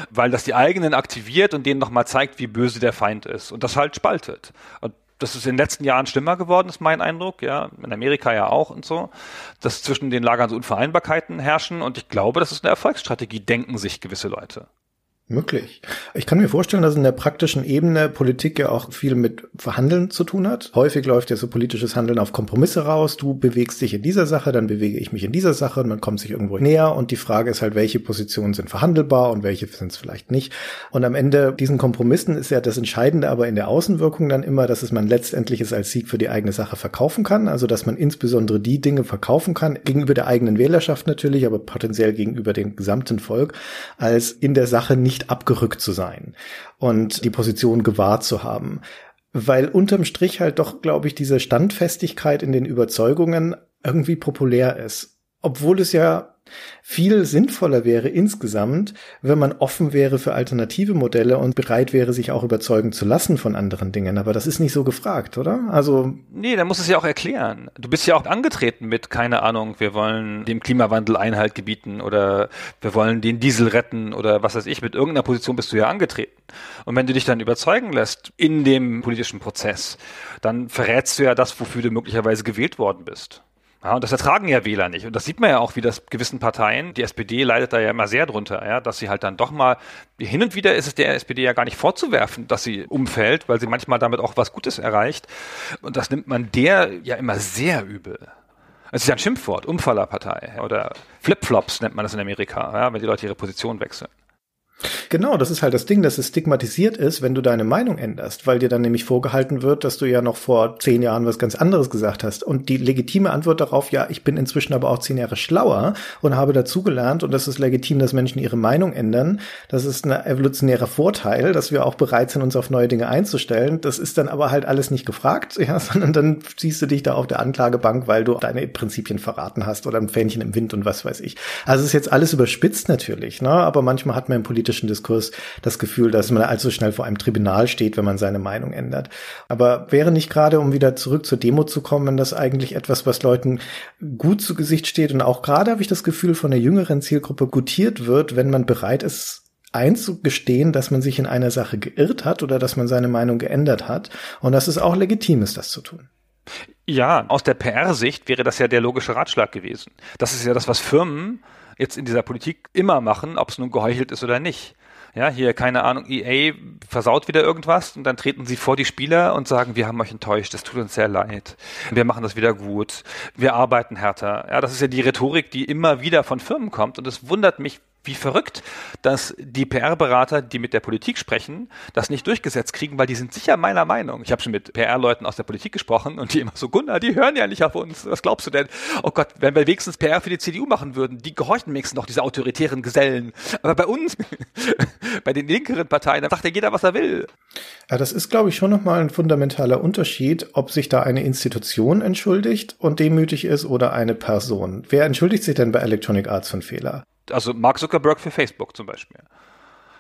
weil das die eigenen aktiviert und denen nochmal zeigt, wie böse der Feind ist und das halt spaltet. Und das ist in den letzten Jahren schlimmer geworden, ist mein Eindruck, ja, in Amerika ja auch und so, dass zwischen den Lagern so Unvereinbarkeiten herrschen und ich glaube, das ist eine Erfolgsstrategie, denken sich gewisse Leute. Möglich. Ich kann mir vorstellen, dass in der praktischen Ebene Politik ja auch viel mit Verhandeln zu tun hat. Häufig läuft ja so politisches Handeln auf Kompromisse raus. Du bewegst dich in dieser Sache, dann bewege ich mich in dieser Sache und man kommt sich irgendwo näher. Und die Frage ist halt, welche Positionen sind verhandelbar und welche sind es vielleicht nicht. Und am Ende diesen Kompromissen ist ja das Entscheidende aber in der Außenwirkung dann immer, dass es man letztendlich es als Sieg für die eigene Sache verkaufen kann. Also, dass man insbesondere die Dinge verkaufen kann, gegenüber der eigenen Wählerschaft natürlich, aber potenziell gegenüber dem gesamten Volk, als in der Sache nicht nicht abgerückt zu sein und die Position gewahrt zu haben. Weil unterm Strich halt doch, glaube ich, diese Standfestigkeit in den Überzeugungen irgendwie populär ist. Obwohl es ja viel sinnvoller wäre insgesamt, wenn man offen wäre für alternative Modelle und bereit wäre, sich auch überzeugen zu lassen von anderen Dingen. Aber das ist nicht so gefragt, oder? Also. Nee, da muss es ja auch erklären. Du bist ja auch angetreten mit, keine Ahnung, wir wollen dem Klimawandel Einhalt gebieten oder wir wollen den Diesel retten oder was weiß ich. Mit irgendeiner Position bist du ja angetreten. Und wenn du dich dann überzeugen lässt in dem politischen Prozess, dann verrätst du ja das, wofür du möglicherweise gewählt worden bist. Ja, und das ertragen ja Wähler nicht. Und das sieht man ja auch, wie das gewissen Parteien, die SPD leidet da ja immer sehr drunter, ja, dass sie halt dann doch mal, hin und wieder ist es der SPD ja gar nicht vorzuwerfen, dass sie umfällt, weil sie manchmal damit auch was Gutes erreicht. Und das nimmt man der ja immer sehr übel. Es ist ja ein Schimpfwort, Umfallerpartei oder Flipflops nennt man das in Amerika, ja, wenn die Leute ihre Position wechseln. Genau, das ist halt das Ding, dass es stigmatisiert ist, wenn du deine Meinung änderst, weil dir dann nämlich vorgehalten wird, dass du ja noch vor zehn Jahren was ganz anderes gesagt hast. Und die legitime Antwort darauf, ja, ich bin inzwischen aber auch zehn Jahre schlauer und habe dazugelernt und das ist legitim, dass Menschen ihre Meinung ändern. Das ist ein evolutionärer Vorteil, dass wir auch bereit sind, uns auf neue Dinge einzustellen. Das ist dann aber halt alles nicht gefragt, [laughs] ja, sondern dann siehst du dich da auf der Anklagebank, weil du deine Prinzipien verraten hast oder ein Fähnchen im Wind und was weiß ich. Also es ist jetzt alles überspitzt natürlich, ne? aber manchmal hat man im politischen politischen Diskurs das Gefühl, dass man allzu schnell vor einem Tribunal steht, wenn man seine Meinung ändert. Aber wäre nicht gerade, um wieder zurück zur Demo zu kommen, das eigentlich etwas, was Leuten gut zu Gesicht steht und auch gerade habe ich das Gefühl, von der jüngeren Zielgruppe gutiert wird, wenn man bereit ist, einzugestehen, dass man sich in einer Sache geirrt hat oder dass man seine Meinung geändert hat und dass es auch legitim ist, das zu tun. Ja, aus der PR-Sicht wäre das ja der logische Ratschlag gewesen. Das ist ja das, was Firmen jetzt in dieser Politik immer machen, ob es nun geheuchelt ist oder nicht. Ja, hier, keine Ahnung, EA versaut wieder irgendwas und dann treten sie vor die Spieler und sagen, wir haben euch enttäuscht, es tut uns sehr leid. Wir machen das wieder gut. Wir arbeiten härter. Ja, das ist ja die Rhetorik, die immer wieder von Firmen kommt und es wundert mich, wie verrückt, dass die PR-Berater, die mit der Politik sprechen, das nicht durchgesetzt kriegen, weil die sind sicher meiner Meinung. Ich habe schon mit PR-Leuten aus der Politik gesprochen und die immer so, Gunnar, die hören ja nicht auf uns. Was glaubst du denn? Oh Gott, wenn wir wenigstens PR für die CDU machen würden, die gehorchen wenigstens noch diese autoritären Gesellen. Aber bei uns, [laughs] bei den linkeren Parteien, dann sagt ja jeder, was er will. Ja, das ist, glaube ich, schon nochmal ein fundamentaler Unterschied, ob sich da eine Institution entschuldigt und demütig ist oder eine Person. Wer entschuldigt sich denn bei Electronic Arts von Fehler? Also Mark Zuckerberg für Facebook zum Beispiel.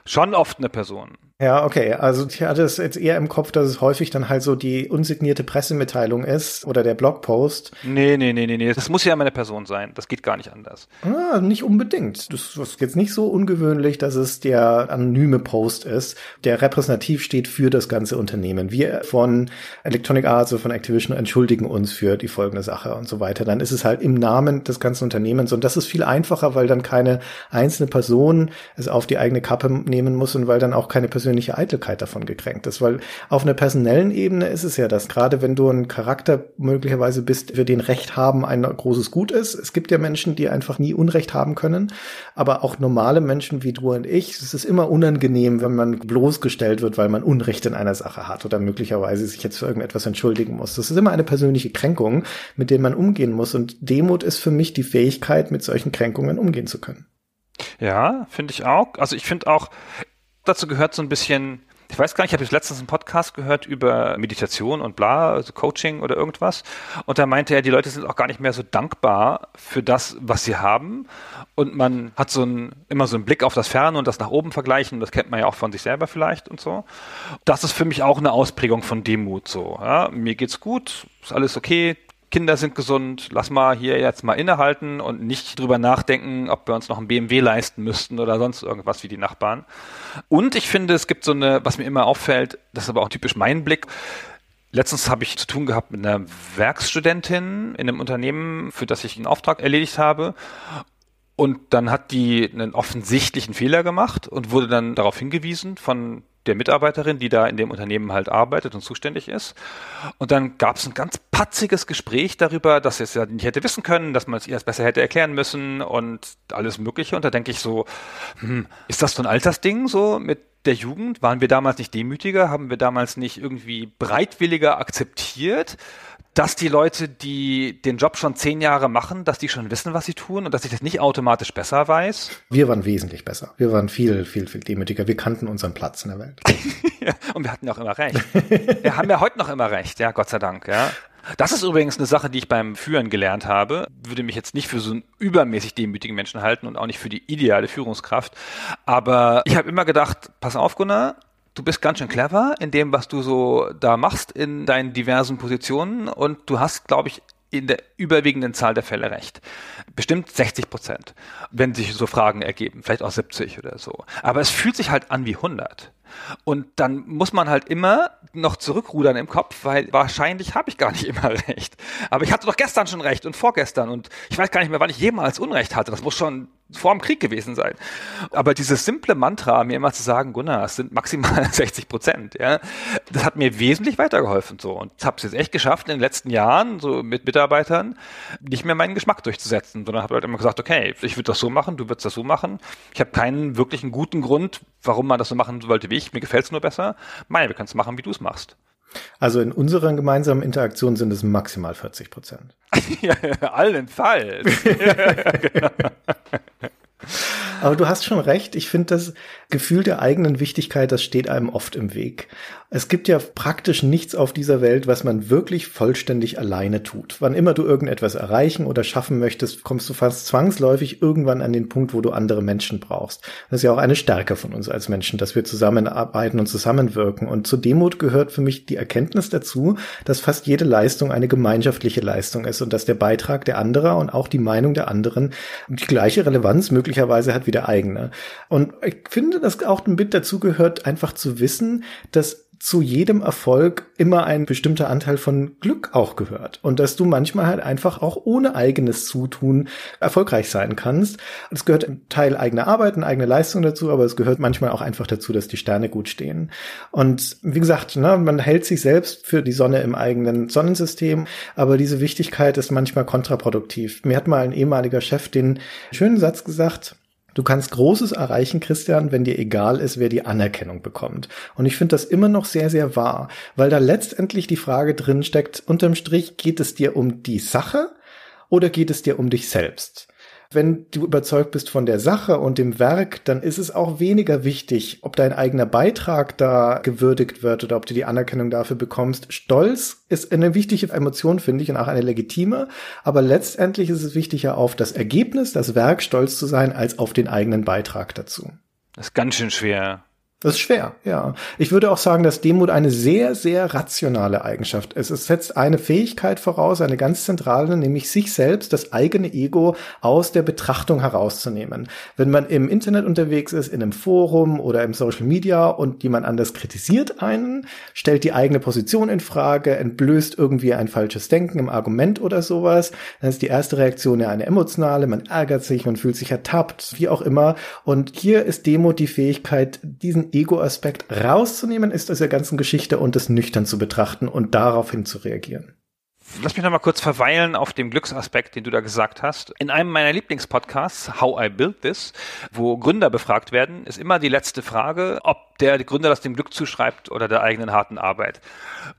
schon oft eine Person. Ja, okay. Also ich hatte es jetzt eher im Kopf, dass es häufig dann halt so die unsignierte Pressemitteilung ist oder der Blogpost. Nee, nee, nee, nee, nee. Das muss ja immer eine Person sein. Das geht gar nicht anders. Ah, nicht unbedingt. Das ist jetzt nicht so ungewöhnlich, dass es der anonyme Post ist, der repräsentativ steht für das ganze Unternehmen. Wir von Electronic Arts oder von Activision entschuldigen uns für die folgende Sache und so weiter. Dann ist es halt im Namen des ganzen Unternehmens und das ist viel einfacher, weil dann keine einzelne Person es auf die eigene Kappe nehmen muss und weil dann auch keine Person persönliche Eitelkeit davon gekränkt ist, weil auf einer personellen Ebene ist es ja das, gerade wenn du ein Charakter möglicherweise bist, für den Recht haben ein großes Gut ist. Es gibt ja Menschen, die einfach nie Unrecht haben können, aber auch normale Menschen wie du und ich, es ist immer unangenehm, wenn man bloßgestellt wird, weil man Unrecht in einer Sache hat oder möglicherweise sich jetzt für irgendetwas entschuldigen muss. Das ist immer eine persönliche Kränkung, mit der man umgehen muss und Demut ist für mich die Fähigkeit, mit solchen Kränkungen umgehen zu können. Ja, finde ich auch. Also ich finde auch, dazu gehört so ein bisschen, ich weiß gar nicht, ich habe letztens einen Podcast gehört über Meditation und bla, also Coaching oder irgendwas. Und da meinte er, die Leute sind auch gar nicht mehr so dankbar für das, was sie haben. Und man hat so ein, immer so einen Blick auf das Ferne und das nach oben vergleichen. Das kennt man ja auch von sich selber vielleicht und so. Das ist für mich auch eine Ausprägung von Demut so. Ja, mir geht's gut, ist alles okay, Kinder sind gesund, lass mal hier jetzt mal innehalten und nicht drüber nachdenken, ob wir uns noch ein BMW leisten müssten oder sonst irgendwas wie die Nachbarn. Und ich finde, es gibt so eine, was mir immer auffällt, das ist aber auch typisch mein Blick, Letztens habe ich zu tun gehabt mit einer Werkstudentin in einem Unternehmen, für das ich einen Auftrag erledigt habe. Und dann hat die einen offensichtlichen Fehler gemacht und wurde dann darauf hingewiesen von der Mitarbeiterin, die da in dem Unternehmen halt arbeitet und zuständig ist. Und dann gab es ein ganz patziges Gespräch darüber, dass sie es ja nicht hätte wissen können, dass man es ihr erst besser hätte erklären müssen und alles Mögliche. Und da denke ich so, hm, ist das so ein Altersding so mit der Jugend? Waren wir damals nicht demütiger? Haben wir damals nicht irgendwie breitwilliger akzeptiert? Dass die Leute, die den Job schon zehn Jahre machen, dass die schon wissen, was sie tun und dass ich das nicht automatisch besser weiß? Wir waren wesentlich besser. Wir waren viel, viel, viel demütiger. Wir kannten unseren Platz in der Welt. [laughs] ja, und wir hatten ja auch immer recht. wir haben ja heute noch immer recht, ja, Gott sei Dank, ja. Das ist übrigens eine Sache, die ich beim Führen gelernt habe. Würde mich jetzt nicht für so einen übermäßig demütigen Menschen halten und auch nicht für die ideale Führungskraft. Aber ich habe immer gedacht, pass auf, Gunnar, du bist ganz schön clever in dem, was du so da machst in deinen diversen Positionen. Und du hast, glaube ich, in der überwiegenden Zahl der Fälle recht. Bestimmt 60 Prozent, wenn sich so Fragen ergeben, vielleicht auch 70 oder so. Aber es fühlt sich halt an wie 100. Und dann muss man halt immer noch zurückrudern im Kopf, weil wahrscheinlich habe ich gar nicht [laughs] immer recht. Aber ich hatte doch gestern schon recht und vorgestern und ich weiß gar nicht mehr, wann ich jemals Unrecht hatte. Das muss schon vor dem Krieg gewesen sein. Aber dieses simple Mantra, mir immer zu sagen, Gunnar, es sind maximal [laughs] 60 Prozent, ja, das hat mir wesentlich weitergeholfen so. Und habe es jetzt echt geschafft, in den letzten Jahren, so mit Mitarbeitern, nicht mehr meinen Geschmack durchzusetzen, sondern habe halt immer gesagt, okay, ich würde das so machen, du würdest das so machen. Ich habe keinen wirklichen guten Grund, warum man das so machen sollte wie ich. Mir gefällt es nur besser. Mei, wir können es machen, wie du es machst. Also in unseren gemeinsamen Interaktionen sind es maximal 40 Prozent. [laughs] ja, allenfalls. genau. [laughs] [laughs] Aber du hast schon recht. Ich finde das Gefühl der eigenen Wichtigkeit, das steht einem oft im Weg. Es gibt ja praktisch nichts auf dieser Welt, was man wirklich vollständig alleine tut. Wann immer du irgendetwas erreichen oder schaffen möchtest, kommst du fast zwangsläufig irgendwann an den Punkt, wo du andere Menschen brauchst. Das ist ja auch eine Stärke von uns als Menschen, dass wir zusammenarbeiten und zusammenwirken. Und zur Demut gehört für mich die Erkenntnis dazu, dass fast jede Leistung eine gemeinschaftliche Leistung ist und dass der Beitrag der anderer und auch die Meinung der anderen die gleiche Relevanz möglicherweise hat wie der eigene. Und ich finde, dass auch ein Bit dazu gehört, einfach zu wissen, dass zu jedem Erfolg immer ein bestimmter Anteil von Glück auch gehört und dass du manchmal halt einfach auch ohne eigenes Zutun erfolgreich sein kannst. Es gehört ein Teil eigener Arbeit, eine eigene Leistung dazu, aber es gehört manchmal auch einfach dazu, dass die Sterne gut stehen. Und wie gesagt, ne, man hält sich selbst für die Sonne im eigenen Sonnensystem, aber diese Wichtigkeit ist manchmal kontraproduktiv. Mir hat mal ein ehemaliger Chef den schönen Satz gesagt, Du kannst Großes erreichen, Christian, wenn dir egal ist, wer die Anerkennung bekommt. Und ich finde das immer noch sehr, sehr wahr, weil da letztendlich die Frage drin steckt, unterm Strich geht es dir um die Sache oder geht es dir um dich selbst? Wenn du überzeugt bist von der Sache und dem Werk, dann ist es auch weniger wichtig, ob dein eigener Beitrag da gewürdigt wird oder ob du die Anerkennung dafür bekommst. Stolz ist eine wichtige Emotion, finde ich, und auch eine legitime. Aber letztendlich ist es wichtiger, auf das Ergebnis, das Werk stolz zu sein, als auf den eigenen Beitrag dazu. Das ist ganz schön schwer. Das ist schwer, ja. Ich würde auch sagen, dass Demut eine sehr, sehr rationale Eigenschaft ist. Es setzt eine Fähigkeit voraus, eine ganz zentrale, nämlich sich selbst, das eigene Ego aus der Betrachtung herauszunehmen. Wenn man im Internet unterwegs ist, in einem Forum oder im Social Media und jemand anders kritisiert einen, stellt die eigene Position in Frage, entblößt irgendwie ein falsches Denken im Argument oder sowas, dann ist die erste Reaktion ja eine emotionale, man ärgert sich, man fühlt sich ertappt, wie auch immer. Und hier ist Demut die Fähigkeit, diesen Ego-Aspekt rauszunehmen ist aus der ganzen Geschichte und es nüchtern zu betrachten und daraufhin zu reagieren. Lass mich noch mal kurz verweilen auf dem Glücksaspekt, den du da gesagt hast. In einem meiner Lieblingspodcasts, How I Built This, wo Gründer befragt werden, ist immer die letzte Frage, ob der Gründer das dem Glück zuschreibt oder der eigenen harten Arbeit.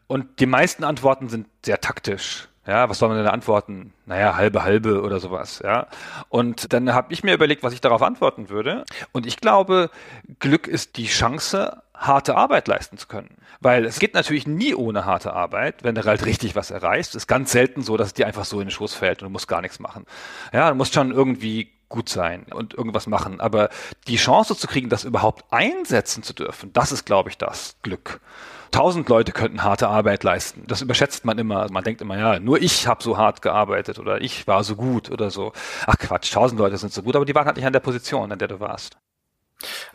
Und die meisten Antworten sind sehr taktisch. Ja, was soll man denn antworten? Naja, halbe, halbe oder sowas, ja. Und dann habe ich mir überlegt, was ich darauf antworten würde. Und ich glaube, Glück ist die Chance, harte Arbeit leisten zu können. Weil es geht natürlich nie ohne harte Arbeit, wenn du halt richtig was erreichst. Es ist ganz selten so, dass es dir einfach so in den Schoß fällt und du musst gar nichts machen. Ja, du musst schon irgendwie gut sein und irgendwas machen. Aber die Chance zu kriegen, das überhaupt einsetzen zu dürfen, das ist, glaube ich, das Glück. Tausend Leute könnten harte Arbeit leisten. Das überschätzt man immer. Man denkt immer, ja, nur ich habe so hart gearbeitet oder ich war so gut oder so. Ach Quatsch, tausend Leute sind so gut, aber die waren halt nicht an der Position, an der du warst.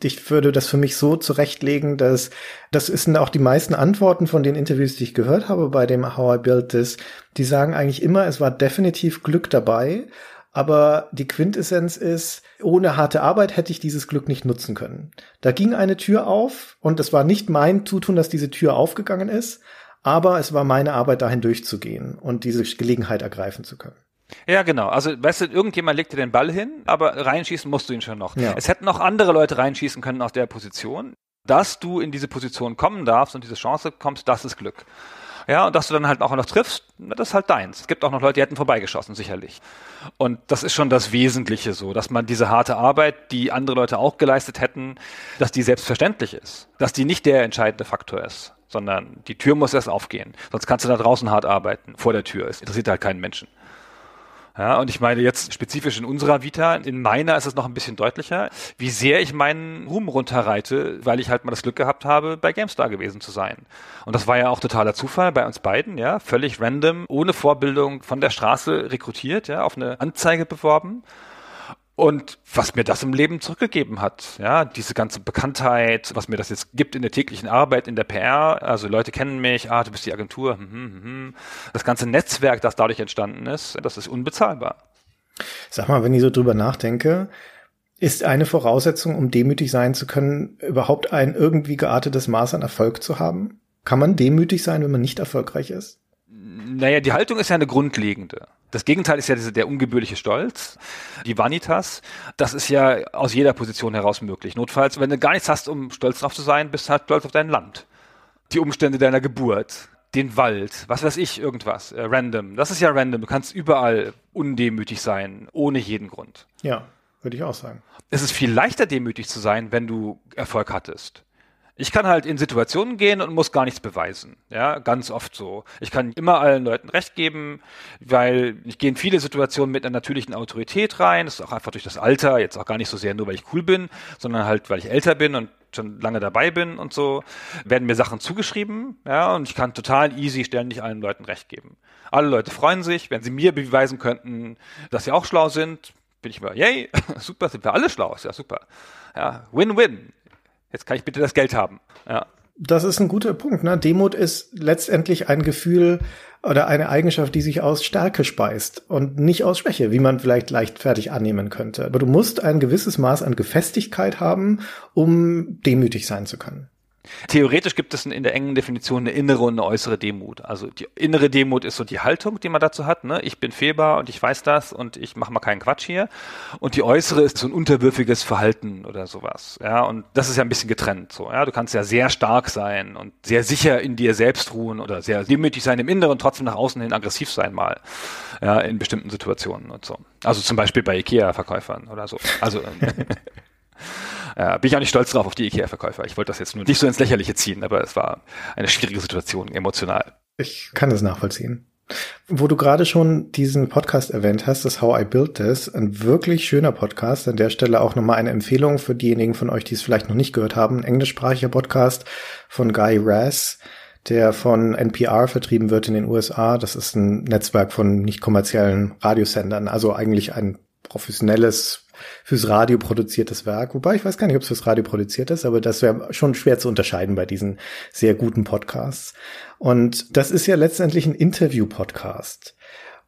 Ich würde das für mich so zurechtlegen, dass das sind auch die meisten Antworten von den Interviews, die ich gehört habe bei dem How I Built This. Die sagen eigentlich immer, es war definitiv Glück dabei, aber die Quintessenz ist, ohne harte Arbeit hätte ich dieses Glück nicht nutzen können. Da ging eine Tür auf und es war nicht mein Zutun, dass diese Tür aufgegangen ist, aber es war meine Arbeit, dahin durchzugehen und diese Gelegenheit ergreifen zu können. Ja, genau. Also, weißt du, irgendjemand legt dir den Ball hin, aber reinschießen musst du ihn schon noch. Ja. Es hätten noch andere Leute reinschießen können aus der Position. Dass du in diese Position kommen darfst und diese Chance kommst, das ist Glück. Ja, und dass du dann halt auch noch triffst, das ist halt deins. Es gibt auch noch Leute, die hätten vorbeigeschossen, sicherlich. Und das ist schon das Wesentliche so, dass man diese harte Arbeit, die andere Leute auch geleistet hätten, dass die selbstverständlich ist. Dass die nicht der entscheidende Faktor ist, sondern die Tür muss erst aufgehen. Sonst kannst du da draußen hart arbeiten, vor der Tür. Es interessiert halt keinen Menschen. Ja, und ich meine jetzt spezifisch in unserer Vita, in meiner ist es noch ein bisschen deutlicher, wie sehr ich meinen Ruhm runterreite, weil ich halt mal das Glück gehabt habe, bei GameStar gewesen zu sein. Und das war ja auch totaler Zufall bei uns beiden, ja, völlig random, ohne Vorbildung von der Straße rekrutiert, ja, auf eine Anzeige beworben. Und was mir das im Leben zurückgegeben hat, ja, diese ganze Bekanntheit, was mir das jetzt gibt in der täglichen Arbeit, in der PR, also Leute kennen mich, ah, du bist die Agentur, hm, hm, hm. das ganze Netzwerk, das dadurch entstanden ist, das ist unbezahlbar. Sag mal, wenn ich so drüber nachdenke, ist eine Voraussetzung, um demütig sein zu können, überhaupt ein irgendwie geartetes Maß an Erfolg zu haben? Kann man demütig sein, wenn man nicht erfolgreich ist? Naja, die Haltung ist ja eine grundlegende. Das Gegenteil ist ja der ungebührliche Stolz, die Vanitas. Das ist ja aus jeder Position heraus möglich. Notfalls, wenn du gar nichts hast, um stolz drauf zu sein, bist du halt stolz auf dein Land. Die Umstände deiner Geburt, den Wald, was weiß ich, irgendwas, äh, random. Das ist ja random. Du kannst überall undemütig sein, ohne jeden Grund. Ja, würde ich auch sagen. Es ist viel leichter demütig zu sein, wenn du Erfolg hattest. Ich kann halt in Situationen gehen und muss gar nichts beweisen. Ja, ganz oft so. Ich kann immer allen Leuten recht geben, weil ich gehe in viele Situationen mit einer natürlichen Autorität rein. Das ist auch einfach durch das Alter, jetzt auch gar nicht so sehr nur, weil ich cool bin, sondern halt, weil ich älter bin und schon lange dabei bin und so, werden mir Sachen zugeschrieben, ja, und ich kann total easy ständig allen Leuten recht geben. Alle Leute freuen sich, wenn sie mir beweisen könnten, dass sie auch schlau sind, bin ich immer, yay, [laughs] super, sind wir alle schlau, ist ja super. Ja, Win-Win. Jetzt kann ich bitte das Geld haben. Ja. Das ist ein guter Punkt. Ne? Demut ist letztendlich ein Gefühl oder eine Eigenschaft, die sich aus Stärke speist und nicht aus Schwäche, wie man vielleicht leichtfertig annehmen könnte. Aber du musst ein gewisses Maß an Gefestigkeit haben, um demütig sein zu können. Theoretisch gibt es in der engen Definition eine innere und eine äußere Demut. Also die innere Demut ist so die Haltung, die man dazu hat. Ne? Ich bin fehlbar und ich weiß das und ich mache mal keinen Quatsch hier. Und die äußere ist so ein unterwürfiges Verhalten oder sowas. Ja, und das ist ja ein bisschen getrennt. So, ja, du kannst ja sehr stark sein und sehr sicher in dir selbst ruhen oder sehr demütig sein im Inneren, trotzdem nach außen hin aggressiv sein mal. Ja, in bestimmten Situationen und so. Also zum Beispiel bei Ikea-Verkäufern oder so. Also [laughs] [laughs] Äh, bin ich auch nicht stolz drauf auf die IKEA-Verkäufer. Ich wollte das jetzt nur nicht so ins Lächerliche ziehen, aber es war eine schwierige Situation, emotional. Ich kann das nachvollziehen. Wo du gerade schon diesen Podcast erwähnt hast, das How I Built This, ein wirklich schöner Podcast. An der Stelle auch nochmal eine Empfehlung für diejenigen von euch, die es vielleicht noch nicht gehört haben. Ein englischsprachiger Podcast von Guy Raz, der von NPR vertrieben wird in den USA. Das ist ein Netzwerk von nicht kommerziellen Radiosendern, also eigentlich ein professionelles fürs Radio produziertes Werk. Wobei ich weiß gar nicht, ob es fürs Radio produziert ist, aber das wäre schon schwer zu unterscheiden bei diesen sehr guten Podcasts. Und das ist ja letztendlich ein Interview-Podcast.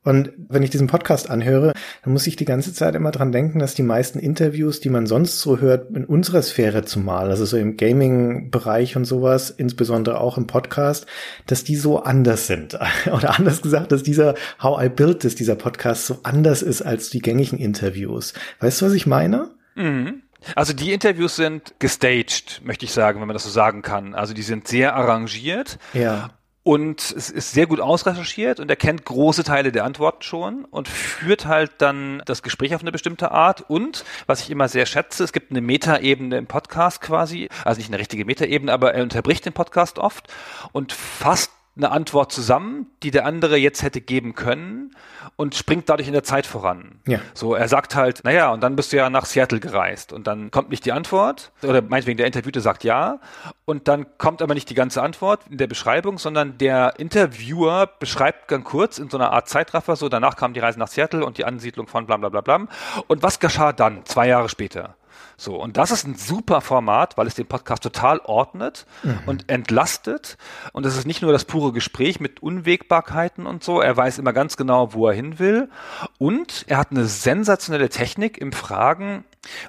Und wenn ich diesen Podcast anhöre, dann muss ich die ganze Zeit immer dran denken, dass die meisten Interviews, die man sonst so hört, in unserer Sphäre zumal, also so im Gaming-Bereich und sowas, insbesondere auch im Podcast, dass die so anders sind. [laughs] Oder anders gesagt, dass dieser How I Built This, dieser Podcast so anders ist als die gängigen Interviews. Weißt du, was ich meine? Mhm. Also die Interviews sind gestaged, möchte ich sagen, wenn man das so sagen kann. Also die sind sehr arrangiert. Ja und es ist sehr gut ausrecherchiert und er kennt große Teile der Antworten schon und führt halt dann das Gespräch auf eine bestimmte Art. Und was ich immer sehr schätze, es gibt eine Metaebene im Podcast quasi, also nicht eine richtige Metaebene, aber er unterbricht den Podcast oft und fasst eine Antwort zusammen, die der andere jetzt hätte geben können und springt dadurch in der Zeit voran. Ja. So, er sagt halt, naja, und dann bist du ja nach Seattle gereist und dann kommt nicht die Antwort oder meinetwegen der Interviewte sagt ja und dann kommt aber nicht die ganze Antwort in der Beschreibung, sondern der Interviewer beschreibt ganz kurz in so einer Art Zeitraffer, so danach kam die Reise nach Seattle und die Ansiedlung von bla bla bla bla. Und was geschah dann, zwei Jahre später? So, und das ist ein super Format, weil es den Podcast total ordnet mhm. und entlastet. Und es ist nicht nur das pure Gespräch mit Unwägbarkeiten und so. Er weiß immer ganz genau, wo er hin will. Und er hat eine sensationelle Technik im Fragen,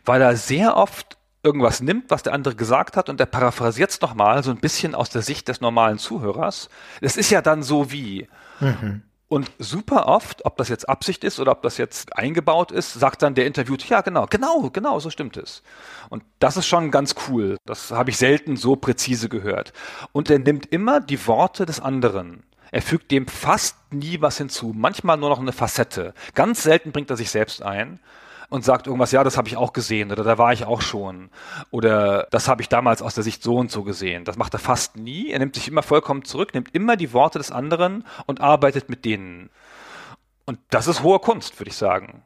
weil er sehr oft irgendwas nimmt, was der andere gesagt hat und er paraphrasiert es nochmal, so ein bisschen aus der Sicht des normalen Zuhörers. Es ist ja dann so wie. Mhm. Und super oft, ob das jetzt Absicht ist oder ob das jetzt eingebaut ist, sagt dann der Interviewte, ja genau, genau, genau, so stimmt es. Und das ist schon ganz cool. Das habe ich selten so präzise gehört. Und er nimmt immer die Worte des anderen. Er fügt dem fast nie was hinzu, manchmal nur noch eine Facette. Ganz selten bringt er sich selbst ein und sagt irgendwas, ja, das habe ich auch gesehen oder da war ich auch schon oder das habe ich damals aus der Sicht so und so gesehen. Das macht er fast nie. Er nimmt sich immer vollkommen zurück, nimmt immer die Worte des anderen und arbeitet mit denen. Und das ist hohe Kunst, würde ich sagen.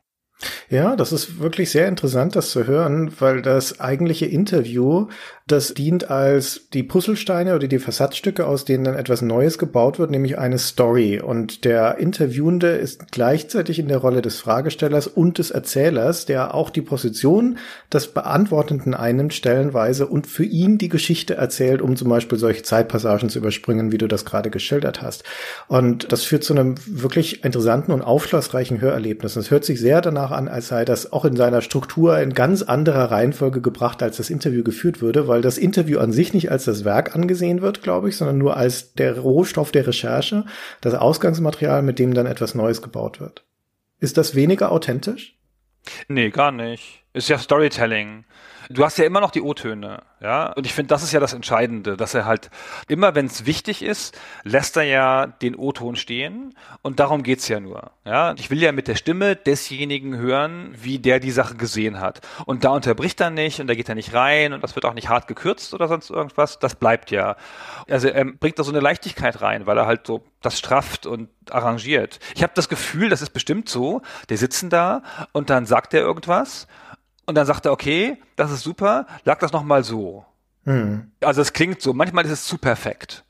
Ja, das ist wirklich sehr interessant, das zu hören, weil das eigentliche Interview, das dient als die Puzzlesteine oder die Versatzstücke, aus denen dann etwas Neues gebaut wird, nämlich eine Story. Und der Interviewende ist gleichzeitig in der Rolle des Fragestellers und des Erzählers, der auch die Position des Beantwortenden einnimmt, stellenweise und für ihn die Geschichte erzählt, um zum Beispiel solche Zeitpassagen zu überspringen, wie du das gerade geschildert hast. Und das führt zu einem wirklich interessanten und aufschlussreichen Hörerlebnis. Es hört sich sehr danach an, als sei das auch in seiner Struktur in ganz anderer Reihenfolge gebracht, als das Interview geführt würde, weil das Interview an sich nicht als das Werk angesehen wird, glaube ich, sondern nur als der Rohstoff der Recherche, das Ausgangsmaterial, mit dem dann etwas Neues gebaut wird. Ist das weniger authentisch? Nee, gar nicht. Ist ja Storytelling du hast ja immer noch die O-Töne, ja. Und ich finde, das ist ja das Entscheidende, dass er halt immer, wenn es wichtig ist, lässt er ja den O-Ton stehen. Und darum geht's ja nur, ja. Ich will ja mit der Stimme desjenigen hören, wie der die Sache gesehen hat. Und da unterbricht er nicht und da geht er nicht rein und das wird auch nicht hart gekürzt oder sonst irgendwas. Das bleibt ja. Also er bringt da so eine Leichtigkeit rein, weil er halt so das strafft und arrangiert. Ich habe das Gefühl, das ist bestimmt so. Die sitzen da und dann sagt er irgendwas und dann sagt er, okay, das ist super, lag das nochmal so. Hm. Also es klingt so, manchmal ist es zu perfekt.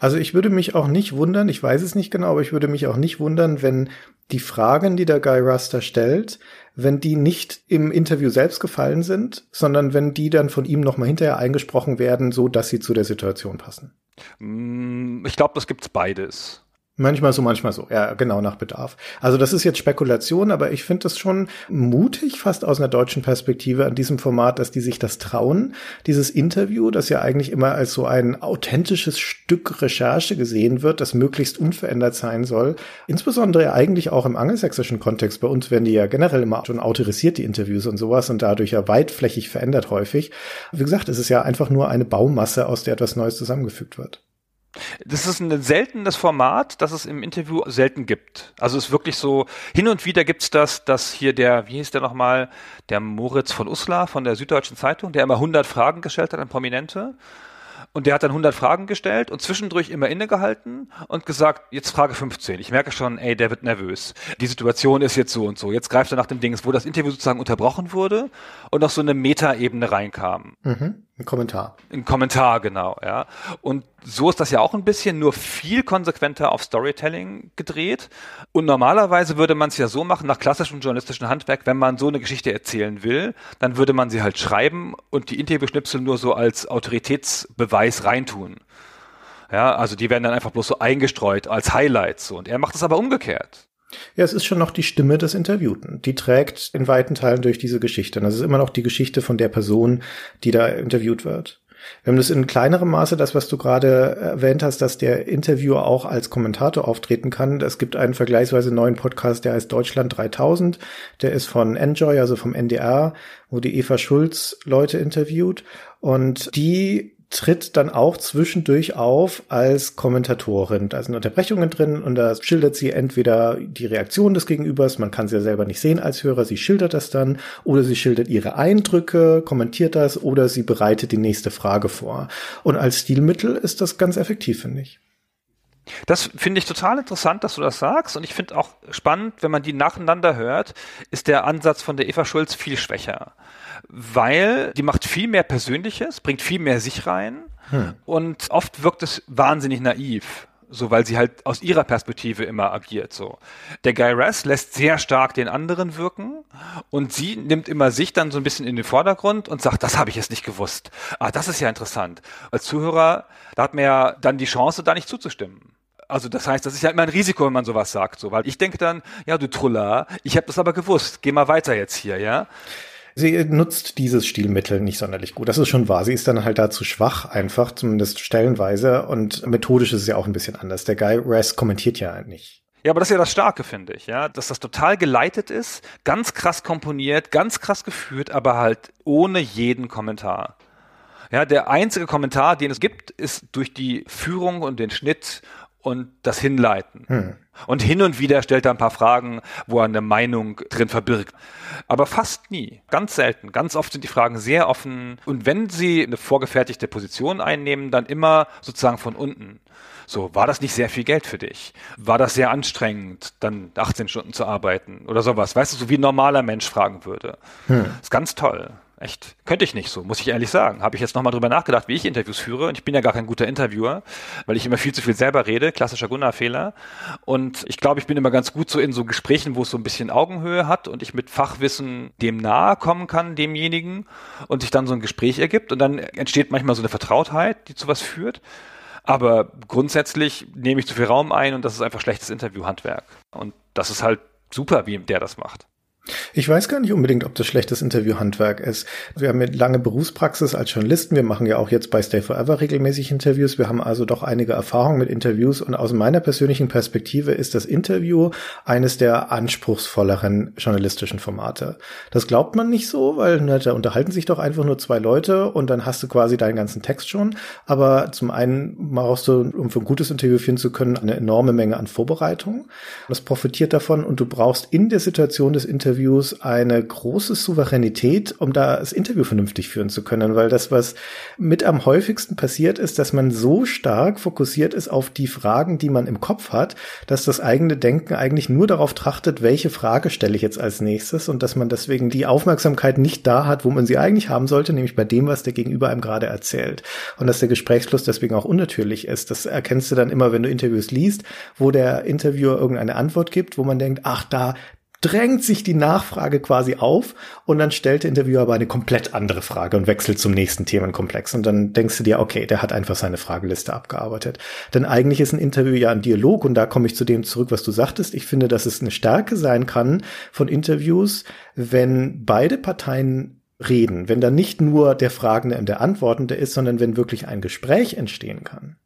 Also ich würde mich auch nicht wundern, ich weiß es nicht genau, aber ich würde mich auch nicht wundern, wenn die Fragen, die der Guy Ruster stellt, wenn die nicht im Interview selbst gefallen sind, sondern wenn die dann von ihm nochmal hinterher eingesprochen werden, so dass sie zu der Situation passen. Hm, ich glaube, das gibt's beides. Manchmal so, manchmal so. Ja, genau, nach Bedarf. Also das ist jetzt Spekulation, aber ich finde es schon mutig, fast aus einer deutschen Perspektive an diesem Format, dass die sich das trauen. Dieses Interview, das ja eigentlich immer als so ein authentisches Stück Recherche gesehen wird, das möglichst unverändert sein soll. Insbesondere ja eigentlich auch im angelsächsischen Kontext. Bei uns werden die ja generell immer schon autorisiert, die Interviews und sowas, und dadurch ja weitflächig verändert häufig. Wie gesagt, es ist ja einfach nur eine Baumasse, aus der etwas Neues zusammengefügt wird. Das ist ein seltenes Format, das es im Interview selten gibt. Also es ist wirklich so, hin und wieder gibt's das, dass hier der, wie hieß der nochmal, der Moritz von Uslar von der Süddeutschen Zeitung, der immer 100 Fragen gestellt hat an Prominente. Und der hat dann 100 Fragen gestellt und zwischendurch immer innegehalten und gesagt, jetzt Frage 15. Ich merke schon, ey, der wird nervös. Die Situation ist jetzt so und so. Jetzt greift er nach dem Ding, wo das Interview sozusagen unterbrochen wurde und auf so eine Metaebene reinkam. Mhm. Ein Kommentar. Ein Kommentar, genau, ja. Und so ist das ja auch ein bisschen, nur viel konsequenter auf Storytelling gedreht. Und normalerweise würde man es ja so machen, nach klassischem journalistischen Handwerk, wenn man so eine Geschichte erzählen will, dann würde man sie halt schreiben und die Interviewschnipsel nur so als Autoritätsbeweis reintun. Ja, also die werden dann einfach bloß so eingestreut als Highlights. So. Und er macht es aber umgekehrt. Ja, es ist schon noch die Stimme des Interviewten. Die trägt in weiten Teilen durch diese Geschichte. Und das ist immer noch die Geschichte von der Person, die da interviewt wird. Wir haben das in kleinerem Maße, das, was du gerade erwähnt hast, dass der Interviewer auch als Kommentator auftreten kann. Es gibt einen vergleichsweise neuen Podcast, der heißt Deutschland 3000. Der ist von Enjoy, also vom NDR, wo die Eva Schulz Leute interviewt. Und die tritt dann auch zwischendurch auf als Kommentatorin. Da sind Unterbrechungen drin und da schildert sie entweder die Reaktion des Gegenübers, man kann sie ja selber nicht sehen als Hörer, sie schildert das dann, oder sie schildert ihre Eindrücke, kommentiert das, oder sie bereitet die nächste Frage vor. Und als Stilmittel ist das ganz effektiv, finde ich. Das finde ich total interessant, dass du das sagst. Und ich finde auch spannend, wenn man die nacheinander hört, ist der Ansatz von der Eva Schulz viel schwächer weil die macht viel mehr Persönliches, bringt viel mehr sich rein hm. und oft wirkt es wahnsinnig naiv. So, weil sie halt aus ihrer Perspektive immer agiert, so. Der Guy Rass lässt sehr stark den anderen wirken und sie nimmt immer sich dann so ein bisschen in den Vordergrund und sagt, das habe ich jetzt nicht gewusst. Ah, das ist ja interessant. Als Zuhörer, da hat man ja dann die Chance, da nicht zuzustimmen. Also das heißt, das ist ja immer ein Risiko, wenn man sowas sagt, so, weil ich denke dann, ja, du Truller, ich habe das aber gewusst, geh mal weiter jetzt hier, ja. Sie nutzt dieses Stilmittel nicht sonderlich gut. Das ist schon wahr. Sie ist dann halt dazu schwach, einfach, zumindest stellenweise. Und methodisch ist es ja auch ein bisschen anders. Der Guy Rest kommentiert ja nicht. Ja, aber das ist ja das Starke, finde ich, ja, dass das total geleitet ist, ganz krass komponiert, ganz krass geführt, aber halt ohne jeden Kommentar. Ja, der einzige Kommentar, den es gibt, ist durch die Führung und den Schnitt und das Hinleiten. Hm. Und hin und wieder stellt er ein paar Fragen, wo er eine Meinung drin verbirgt. Aber fast nie. Ganz selten. Ganz oft sind die Fragen sehr offen. Und wenn sie eine vorgefertigte Position einnehmen, dann immer sozusagen von unten. So, war das nicht sehr viel Geld für dich? War das sehr anstrengend, dann 18 Stunden zu arbeiten oder sowas? Weißt du, so wie ein normaler Mensch fragen würde. Hm. Ist ganz toll. Echt. Könnte ich nicht so, muss ich ehrlich sagen. Habe ich jetzt nochmal drüber nachgedacht, wie ich Interviews führe. Und ich bin ja gar kein guter Interviewer, weil ich immer viel zu viel selber rede. Klassischer Gunnar-Fehler. Und ich glaube, ich bin immer ganz gut so in so Gesprächen, wo es so ein bisschen Augenhöhe hat und ich mit Fachwissen dem nahe kommen kann, demjenigen. Und sich dann so ein Gespräch ergibt. Und dann entsteht manchmal so eine Vertrautheit, die zu was führt. Aber grundsätzlich nehme ich zu viel Raum ein und das ist einfach schlechtes Interviewhandwerk. Und das ist halt super, wie der das macht. Ich weiß gar nicht unbedingt, ob das schlechtes Interviewhandwerk ist. Wir haben eine lange Berufspraxis als Journalisten. Wir machen ja auch jetzt bei Stay Forever regelmäßig Interviews. Wir haben also doch einige Erfahrungen mit Interviews. Und aus meiner persönlichen Perspektive ist das Interview eines der anspruchsvolleren journalistischen Formate. Das glaubt man nicht so, weil ne, da unterhalten sich doch einfach nur zwei Leute und dann hast du quasi deinen ganzen Text schon. Aber zum einen brauchst du, um für ein gutes Interview finden zu können, eine enorme Menge an Vorbereitung. Das profitiert davon und du brauchst in der Situation des Interviews Interviews eine große Souveränität, um da das Interview vernünftig führen zu können, weil das, was mit am häufigsten passiert ist, dass man so stark fokussiert ist auf die Fragen, die man im Kopf hat, dass das eigene Denken eigentlich nur darauf trachtet, welche Frage stelle ich jetzt als nächstes und dass man deswegen die Aufmerksamkeit nicht da hat, wo man sie eigentlich haben sollte, nämlich bei dem, was der Gegenüber einem gerade erzählt. Und dass der Gesprächsfluss deswegen auch unnatürlich ist. Das erkennst du dann immer, wenn du Interviews liest, wo der Interviewer irgendeine Antwort gibt, wo man denkt, ach, da, drängt sich die Nachfrage quasi auf und dann stellt der Interviewer aber eine komplett andere Frage und wechselt zum nächsten Themenkomplex und dann denkst du dir, okay, der hat einfach seine Frageliste abgearbeitet. Denn eigentlich ist ein Interview ja ein Dialog und da komme ich zu dem zurück, was du sagtest. Ich finde, dass es eine Stärke sein kann von Interviews, wenn beide Parteien reden, wenn da nicht nur der Fragende und der Antwortende ist, sondern wenn wirklich ein Gespräch entstehen kann.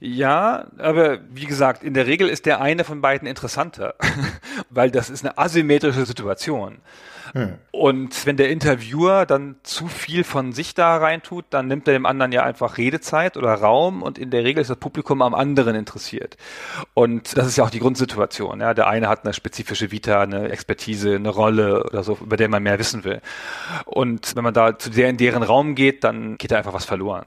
Ja, aber wie gesagt, in der Regel ist der eine von beiden interessanter, [laughs] weil das ist eine asymmetrische Situation. Hm. Und wenn der Interviewer dann zu viel von sich da reintut, dann nimmt er dem anderen ja einfach Redezeit oder Raum und in der Regel ist das Publikum am anderen interessiert. Und das ist ja auch die Grundsituation. Ja. Der eine hat eine spezifische Vita, eine Expertise, eine Rolle oder so, über der man mehr wissen will. Und wenn man da zu der in deren Raum geht, dann geht da einfach was verloren.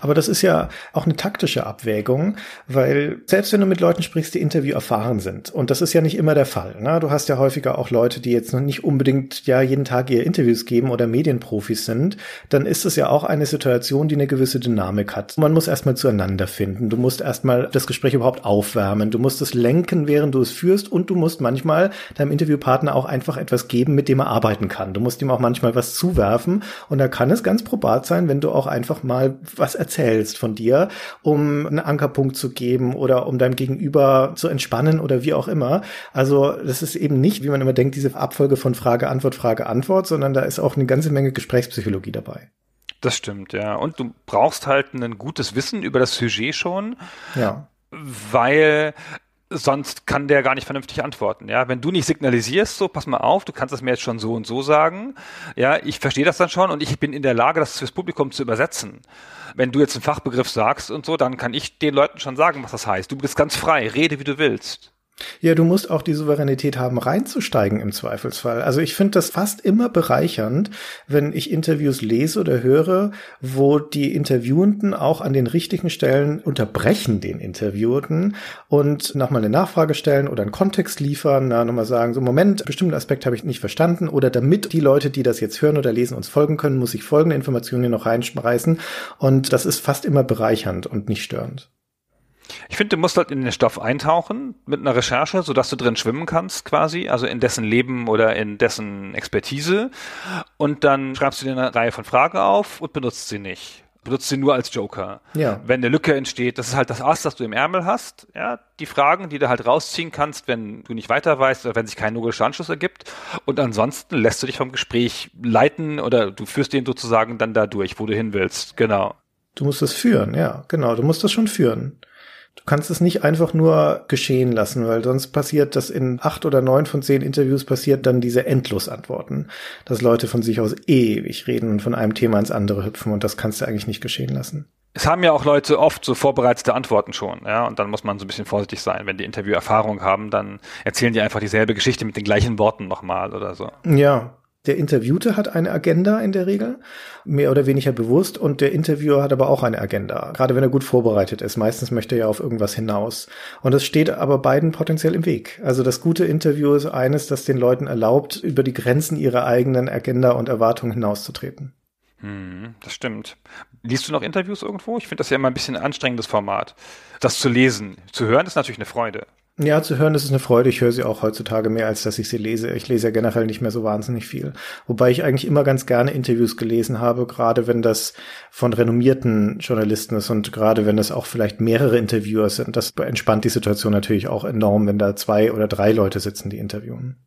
Aber das ist ja auch eine taktische Abwägung, weil selbst wenn du mit Leuten sprichst, die Interview erfahren sind, und das ist ja nicht immer der Fall. Ne? Du hast ja häufiger auch Leute, die jetzt noch nicht unbedingt ja jeden Tag ihr Interviews geben oder Medienprofis sind, dann ist es ja auch eine Situation, die eine gewisse Dynamik hat. Man muss erstmal zueinander finden. Du musst erstmal das Gespräch überhaupt aufwärmen. Du musst es lenken, während du es führst, und du musst manchmal deinem Interviewpartner auch einfach etwas geben, mit dem er arbeiten kann. Du musst ihm auch manchmal was zuwerfen, und da kann es ganz probat sein, wenn du auch einfach mal was erzählst von dir, um einen Ankerpunkt zu geben oder um deinem Gegenüber zu entspannen oder wie auch immer. Also das ist eben nicht, wie man immer denkt, diese Abfolge von Frage, Antwort, Frage, Antwort, sondern da ist auch eine ganze Menge Gesprächspsychologie dabei. Das stimmt, ja. Und du brauchst halt ein gutes Wissen über das Sujet schon. Ja. Weil sonst kann der gar nicht vernünftig antworten. Ja, wenn du nicht signalisierst, so pass mal auf, du kannst das mir jetzt schon so und so sagen. Ja, ich verstehe das dann schon und ich bin in der Lage, das fürs Publikum zu übersetzen. Wenn du jetzt einen Fachbegriff sagst und so, dann kann ich den Leuten schon sagen, was das heißt. Du bist ganz frei, rede wie du willst. Ja, du musst auch die Souveränität haben, reinzusteigen im Zweifelsfall. Also ich finde das fast immer bereichernd, wenn ich Interviews lese oder höre, wo die Interviewenden auch an den richtigen Stellen unterbrechen den Interviewten und nochmal eine Nachfrage stellen oder einen Kontext liefern, na, nochmal sagen, so Moment, bestimmten Aspekt habe ich nicht verstanden oder damit die Leute, die das jetzt hören oder lesen, uns folgen können, muss ich folgende Informationen hier noch reinschmeißen und das ist fast immer bereichernd und nicht störend. Ich finde, du musst halt in den Stoff eintauchen mit einer Recherche, sodass du drin schwimmen kannst quasi, also in dessen Leben oder in dessen Expertise. Und dann schreibst du dir eine Reihe von Fragen auf und benutzt sie nicht. Benutzt sie nur als Joker. Ja. Wenn eine Lücke entsteht, das ist halt das Ass, das du im Ärmel hast. Ja, die Fragen, die du halt rausziehen kannst, wenn du nicht weiter weißt oder wenn sich kein logischer Anschluss ergibt. Und ansonsten lässt du dich vom Gespräch leiten oder du führst den sozusagen dann da durch, wo du hin willst. Genau. Du musst es führen, ja, genau. Du musst das schon führen. Du kannst es nicht einfach nur geschehen lassen, weil sonst passiert das in acht oder neun von zehn Interviews passiert dann diese Endlosantworten, dass Leute von sich aus ewig reden und von einem Thema ins andere hüpfen und das kannst du eigentlich nicht geschehen lassen. Es haben ja auch Leute oft so vorbereitete Antworten schon, ja, und dann muss man so ein bisschen vorsichtig sein. Wenn die Interviewerfahrung haben, dann erzählen die einfach dieselbe Geschichte mit den gleichen Worten nochmal oder so. Ja, der Interviewte hat eine Agenda in der Regel, mehr oder weniger bewusst, und der Interviewer hat aber auch eine Agenda, gerade wenn er gut vorbereitet ist. Meistens möchte er ja auf irgendwas hinaus. Und es steht aber beiden potenziell im Weg. Also das gute Interview ist eines, das den Leuten erlaubt, über die Grenzen ihrer eigenen Agenda und Erwartungen hinauszutreten. Hm, das stimmt. Liest du noch Interviews irgendwo? Ich finde das ja immer ein bisschen ein anstrengendes Format. Das zu lesen. Zu hören ist natürlich eine Freude. Ja, zu hören, das ist eine Freude. Ich höre sie auch heutzutage mehr, als dass ich sie lese. Ich lese ja generell nicht mehr so wahnsinnig viel. Wobei ich eigentlich immer ganz gerne Interviews gelesen habe, gerade wenn das von renommierten Journalisten ist und gerade wenn das auch vielleicht mehrere Interviewer sind. Das entspannt die Situation natürlich auch enorm, wenn da zwei oder drei Leute sitzen, die interviewen.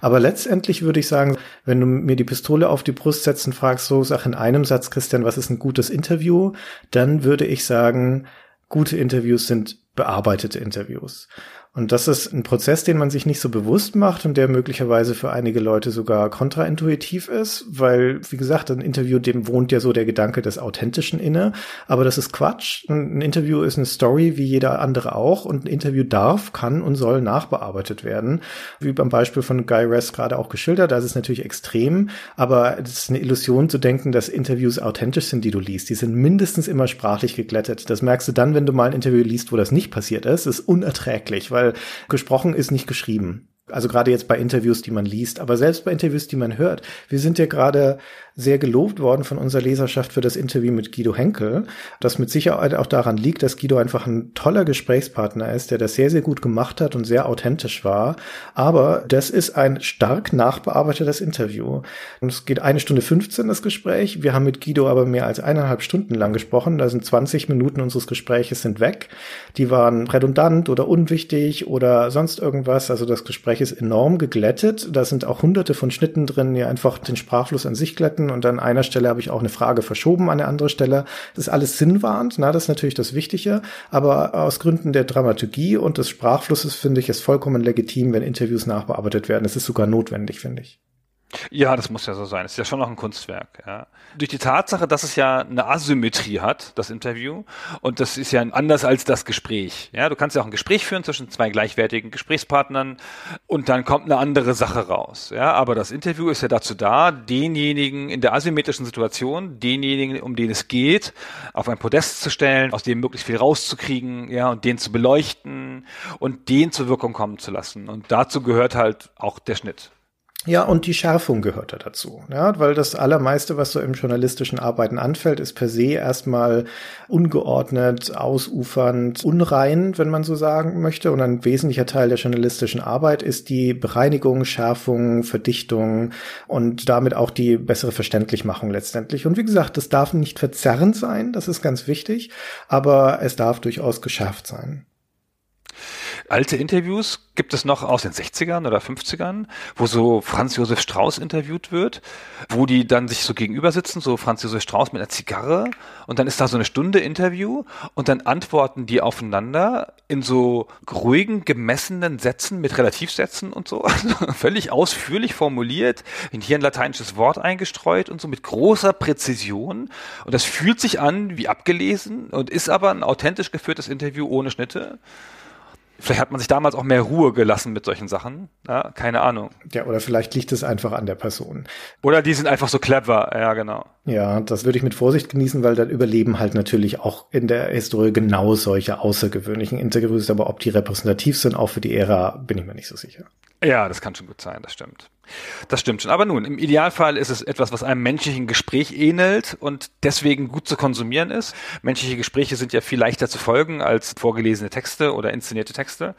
Aber letztendlich würde ich sagen, wenn du mir die Pistole auf die Brust setzt und fragst, so sag in einem Satz, Christian, was ist ein gutes Interview? Dann würde ich sagen, gute Interviews sind bearbeitete Interviews. Und das ist ein Prozess, den man sich nicht so bewusst macht und der möglicherweise für einige Leute sogar kontraintuitiv ist, weil, wie gesagt, ein Interview, dem wohnt ja so der Gedanke des Authentischen inne. Aber das ist Quatsch. Ein Interview ist eine Story wie jeder andere auch und ein Interview darf, kann und soll nachbearbeitet werden. Wie beim Beispiel von Guy Rest gerade auch geschildert, da ist natürlich extrem, aber es ist eine Illusion zu denken, dass Interviews authentisch sind, die du liest. Die sind mindestens immer sprachlich geglättet. Das merkst du dann, wenn du mal ein Interview liest, wo das nicht passiert ist. Das ist unerträglich, weil weil gesprochen ist nicht geschrieben. Also gerade jetzt bei Interviews, die man liest, aber selbst bei Interviews, die man hört. Wir sind ja gerade sehr gelobt worden von unserer Leserschaft für das Interview mit Guido Henkel, das mit Sicherheit auch daran liegt, dass Guido einfach ein toller Gesprächspartner ist, der das sehr, sehr gut gemacht hat und sehr authentisch war. Aber das ist ein stark nachbearbeitetes Interview. Und es geht eine Stunde 15 das Gespräch. Wir haben mit Guido aber mehr als eineinhalb Stunden lang gesprochen. Da sind 20 Minuten unseres Gespräches sind weg. Die waren redundant oder unwichtig oder sonst irgendwas. Also das Gespräch ist enorm geglättet. Da sind auch hunderte von Schnitten drin, die einfach den Sprachfluss an sich glätten und an einer Stelle habe ich auch eine Frage verschoben an eine andere Stelle. Das ist alles sinnwahrend, na, das ist natürlich das Wichtige, aber aus Gründen der Dramaturgie und des Sprachflusses finde ich es vollkommen legitim, wenn Interviews nachbearbeitet werden. Es ist sogar notwendig, finde ich. Ja, das muss ja so sein. Es ist ja schon noch ein Kunstwerk. Ja. Durch die Tatsache, dass es ja eine Asymmetrie hat, das Interview, und das ist ja anders als das Gespräch. Ja, du kannst ja auch ein Gespräch führen zwischen zwei gleichwertigen Gesprächspartnern und dann kommt eine andere Sache raus. Ja, aber das Interview ist ja dazu da, denjenigen in der asymmetrischen Situation, denjenigen, um den es geht, auf ein Podest zu stellen, aus dem möglichst viel rauszukriegen, ja, und den zu beleuchten und den zur Wirkung kommen zu lassen. Und dazu gehört halt auch der Schnitt. Ja, und die Schärfung gehört da dazu. Ja, weil das allermeiste, was so im journalistischen Arbeiten anfällt, ist per se erstmal ungeordnet, ausufernd, unrein, wenn man so sagen möchte. Und ein wesentlicher Teil der journalistischen Arbeit ist die Bereinigung, Schärfung, Verdichtung und damit auch die bessere Verständlichmachung letztendlich. Und wie gesagt, das darf nicht verzerrend sein, das ist ganz wichtig, aber es darf durchaus geschärft sein alte Interviews gibt es noch aus den 60ern oder 50ern, wo so Franz Josef Strauß interviewt wird, wo die dann sich so gegenüber sitzen, so Franz Josef Strauß mit einer Zigarre und dann ist da so eine Stunde Interview und dann antworten die aufeinander in so ruhigen, gemessenen Sätzen mit Relativsätzen und so, [laughs] also völlig ausführlich formuliert, hier ein lateinisches Wort eingestreut und so mit großer Präzision und das fühlt sich an wie abgelesen und ist aber ein authentisch geführtes Interview ohne Schnitte. Vielleicht hat man sich damals auch mehr Ruhe gelassen mit solchen Sachen. Ja, keine Ahnung. Ja, oder vielleicht liegt es einfach an der Person. Oder die sind einfach so clever. Ja, genau. Ja, das würde ich mit Vorsicht genießen, weil dann überleben halt natürlich auch in der Historie genau solche außergewöhnlichen Interviews. Aber ob die repräsentativ sind, auch für die Ära, bin ich mir nicht so sicher. Ja, das kann schon gut sein, das stimmt. Das stimmt schon. Aber nun, im Idealfall ist es etwas, was einem menschlichen Gespräch ähnelt und deswegen gut zu konsumieren ist. Menschliche Gespräche sind ja viel leichter zu folgen als vorgelesene Texte oder inszenierte Texte.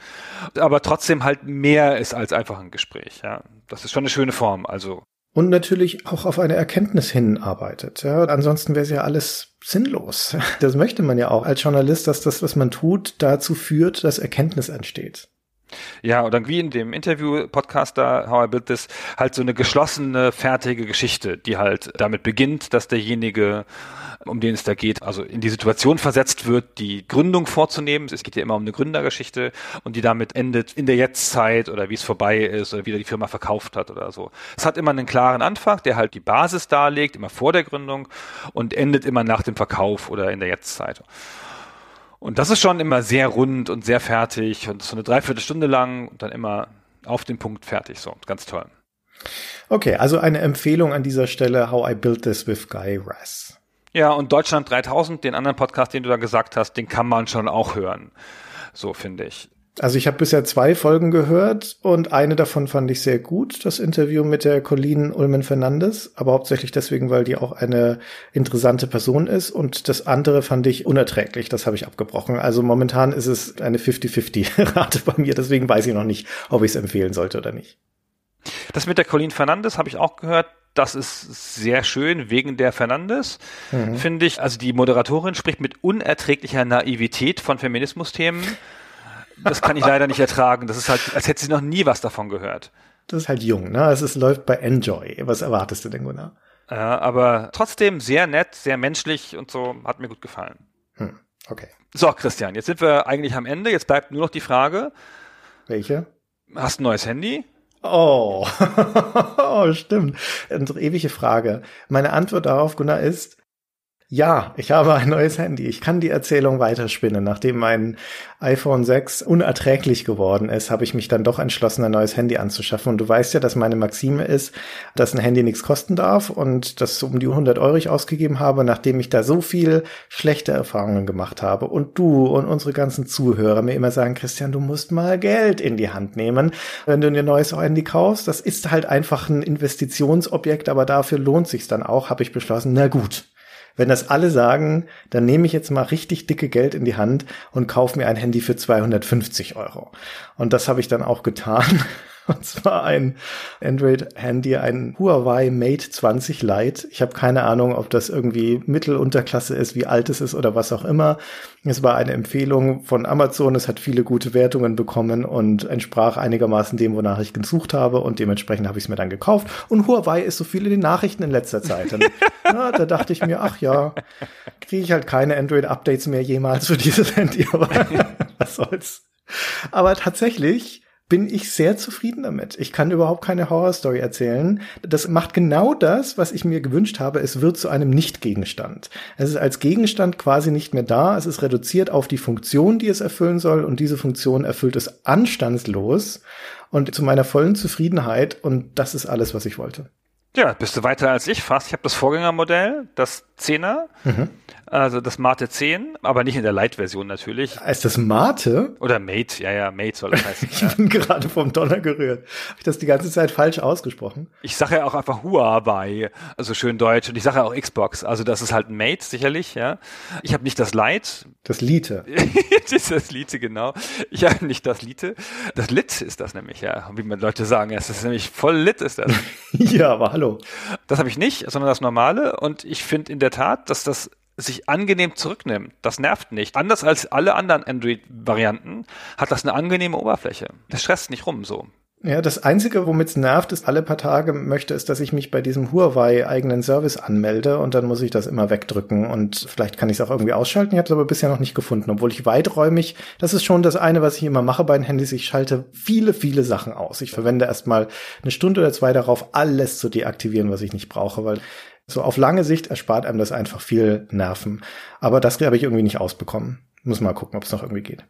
Aber trotzdem halt mehr ist als einfach ein Gespräch. Ja, das ist schon eine schöne Form. Also und natürlich auch auf eine Erkenntnis hinarbeitet. Ja, ansonsten wäre es ja alles sinnlos. [laughs] Das möchte man ja auch als Journalist, dass das, was man tut, dazu führt, dass Erkenntnis entsteht. Ja, oder wie in dem Interview-Podcast da, How I Built This, halt so eine geschlossene, fertige Geschichte, die halt damit beginnt, dass derjenige, um den es da geht, also in die Situation versetzt wird, die Gründung vorzunehmen. Es geht ja immer um eine Gründergeschichte und die damit endet in der Jetztzeit oder wie es vorbei ist oder wie er die Firma verkauft hat oder so. Es hat immer einen klaren Anfang, der halt die Basis darlegt, immer vor der Gründung und endet immer nach dem Verkauf oder in der Jetztzeit. Und das ist schon immer sehr rund und sehr fertig und so eine Dreiviertelstunde lang und dann immer auf den Punkt fertig. So, ganz toll. Okay, also eine Empfehlung an dieser Stelle, How I Built This with Guy Raz. Ja, und Deutschland 3000, den anderen Podcast, den du da gesagt hast, den kann man schon auch hören. So finde ich. Also ich habe bisher zwei Folgen gehört und eine davon fand ich sehr gut, das Interview mit der Colleen Ulmen Fernandes, aber hauptsächlich deswegen, weil die auch eine interessante Person ist und das andere fand ich unerträglich, das habe ich abgebrochen. Also momentan ist es eine 50-50-Rate bei mir, deswegen weiß ich noch nicht, ob ich es empfehlen sollte oder nicht. Das mit der Colleen Fernandes habe ich auch gehört. Das ist sehr schön wegen der Fernandes, mhm. finde ich. Also die Moderatorin spricht mit unerträglicher Naivität von Feminismusthemen das kann ich leider nicht ertragen. Das ist halt, als hätte sie noch nie was davon gehört. Das ist halt jung, ne? Es ist, läuft bei Enjoy. Was erwartest du denn, Gunnar? Ja, aber trotzdem sehr nett, sehr menschlich und so, hat mir gut gefallen. Hm, okay. So, Christian, jetzt sind wir eigentlich am Ende. Jetzt bleibt nur noch die Frage. Welche? Hast du ein neues Handy? Oh, [laughs] oh stimmt. Unsere ewige Frage. Meine Antwort darauf, Gunnar, ist, ja, ich habe ein neues Handy. Ich kann die Erzählung weiterspinnen. Nachdem mein iPhone 6 unerträglich geworden ist, habe ich mich dann doch entschlossen, ein neues Handy anzuschaffen. Und du weißt ja, dass meine Maxime ist, dass ein Handy nichts kosten darf und das um die 100 Euro ich ausgegeben habe, nachdem ich da so viel schlechte Erfahrungen gemacht habe. Und du und unsere ganzen Zuhörer mir immer sagen, Christian, du musst mal Geld in die Hand nehmen, wenn du ein neues Handy kaufst. Das ist halt einfach ein Investitionsobjekt, aber dafür lohnt sich's dann auch, habe ich beschlossen. Na gut, wenn das alle sagen, dann nehme ich jetzt mal richtig dicke Geld in die Hand und kaufe mir ein Handy für 250 Euro. Und das habe ich dann auch getan. Und zwar ein Android-Handy, ein Huawei Mate 20 Lite. Ich habe keine Ahnung, ob das irgendwie Mittelunterklasse ist, wie alt es ist oder was auch immer. Es war eine Empfehlung von Amazon. Es hat viele gute Wertungen bekommen und entsprach einigermaßen dem, wonach ich gesucht habe. Und dementsprechend habe ich es mir dann gekauft. Und Huawei ist so viel in den Nachrichten in letzter Zeit. Und, [laughs] ja, da dachte ich mir, ach ja, kriege ich halt keine Android-Updates mehr jemals für dieses Handy. [laughs] Aber was soll's. Aber tatsächlich bin ich sehr zufrieden damit. Ich kann überhaupt keine Horrorstory erzählen. Das macht genau das, was ich mir gewünscht habe. Es wird zu einem Nicht-Gegenstand. Es ist als Gegenstand quasi nicht mehr da. Es ist reduziert auf die Funktion, die es erfüllen soll. Und diese Funktion erfüllt es anstandslos und zu meiner vollen Zufriedenheit. Und das ist alles, was ich wollte. Ja, bist du weiter als ich fast. Ich habe das Vorgängermodell, das 10er. Mhm. Also das Mate 10, aber nicht in der Light-Version natürlich. Ist das Mate? Oder Mate, ja, ja, Mate soll das heißen. [laughs] ich ja. bin gerade vom Donner gerührt. Habe ich das die ganze Zeit falsch ausgesprochen? Ich sage ja auch einfach Huawei, also schön deutsch. Und ich sage ja auch Xbox. Also das ist halt ein Mate, sicherlich, ja. Ich habe nicht das Light. Das Lite. [laughs] das ist das Lite, genau. Ich habe nicht das Lite. Das Lit ist das nämlich, ja. Wie man Leute sagen, es ist nämlich voll Lit ist das. [laughs] ja, aber hallo. Das habe ich nicht, sondern das normale. Und ich finde in der Tat, dass das sich angenehm zurücknimmt. Das nervt nicht. Anders als alle anderen Android-Varianten hat das eine angenehme Oberfläche. Das stresst nicht rum so. Ja, das Einzige, womit es nervt, ist, alle paar Tage möchte, ist, dass ich mich bei diesem Huawei-eigenen Service anmelde und dann muss ich das immer wegdrücken und vielleicht kann ich es auch irgendwie ausschalten. Ich habe es aber bisher noch nicht gefunden, obwohl ich weiträumig, das ist schon das eine, was ich immer mache bei den Handys, ich schalte viele, viele Sachen aus. Ich verwende erstmal eine Stunde oder zwei darauf, alles zu deaktivieren, was ich nicht brauche, weil so auf lange Sicht erspart einem das einfach viel Nerven. Aber das habe ich irgendwie nicht ausbekommen. Muss mal gucken, ob es noch irgendwie geht.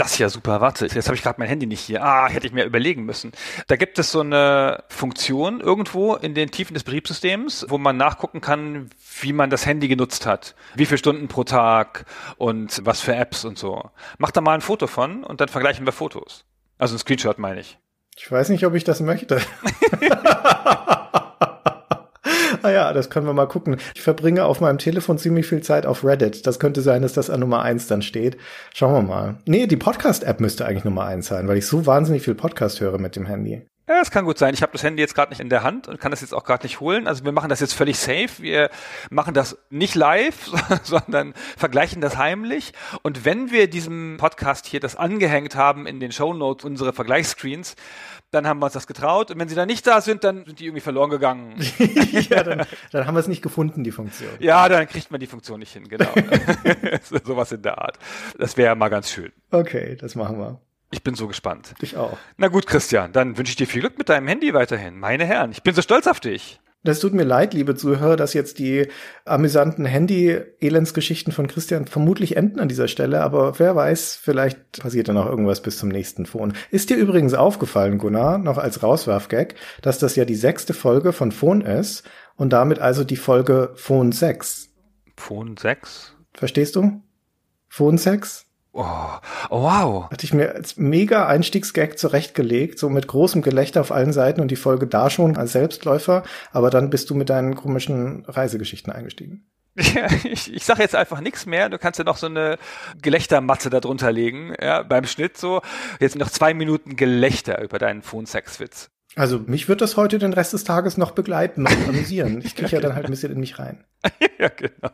Das ist ja super. Warte, jetzt habe ich gerade mein Handy nicht hier. Ah, hätte ich mir überlegen müssen. Da gibt es so eine Funktion irgendwo in den Tiefen des Betriebssystems, wo man nachgucken kann, wie man das Handy genutzt hat. Wie viele Stunden pro Tag und was für Apps und so. Mach da mal ein Foto von und dann vergleichen wir Fotos. Also ein Screenshot meine ich. Ich weiß nicht, ob ich das möchte. [laughs] ah [laughs] ja, das können wir mal gucken. Ich verbringe auf meinem Telefon ziemlich viel Zeit auf Reddit. Das könnte sein, dass das an Nummer eins dann steht. Schauen wir mal. Nee, die Podcast-App müsste eigentlich Nummer eins sein, weil ich so wahnsinnig viel Podcast höre mit dem Handy. Ja, das kann gut sein. Ich habe das Handy jetzt gerade nicht in der Hand und kann das jetzt auch gerade nicht holen. Also wir machen das jetzt völlig safe. Wir machen das nicht live, [laughs] sondern vergleichen das heimlich. Und wenn wir diesem Podcast hier das angehängt haben in den Show Notes, unsere Vergleichsscreens, dann haben wir uns das getraut. Und wenn sie dann nicht da sind, dann sind die irgendwie verloren gegangen. [laughs] ja, dann, dann haben wir es nicht gefunden, die Funktion. Ja, dann kriegt man die Funktion nicht hin, genau. [laughs] Sowas in der Art. Das wäre mal ganz schön. Okay, das machen wir. Ich bin so gespannt. Ich auch. Na gut, Christian, dann wünsche ich dir viel Glück mit deinem Handy weiterhin. Meine Herren, ich bin so stolz auf dich. Das tut mir leid, liebe Zuhörer, dass jetzt die amüsanten Handy-Elendsgeschichten von Christian vermutlich enden an dieser Stelle, aber wer weiß, vielleicht passiert da noch irgendwas bis zum nächsten Phone. Ist dir übrigens aufgefallen, Gunnar, noch als Rauswerfgag, dass das ja die sechste Folge von Phone ist und damit also die Folge Phone 6? Phone 6? Verstehst du? Phone 6? Oh, oh, wow. Hatte ich mir als mega Einstiegsgag zurechtgelegt, so mit großem Gelächter auf allen Seiten und die Folge da schon als Selbstläufer, aber dann bist du mit deinen komischen Reisegeschichten eingestiegen. Ja, ich, ich sage jetzt einfach nichts mehr. Du kannst ja noch so eine Gelächtermatte da drunter legen, ja, beim Schnitt so. Jetzt noch zwei Minuten Gelächter über deinen Phone-Sex-Witz. Also mich wird das heute den Rest des Tages noch begleiten und [laughs] amüsieren. Ich kriege ja dann halt ein bisschen in mich rein. [laughs] ja, genau.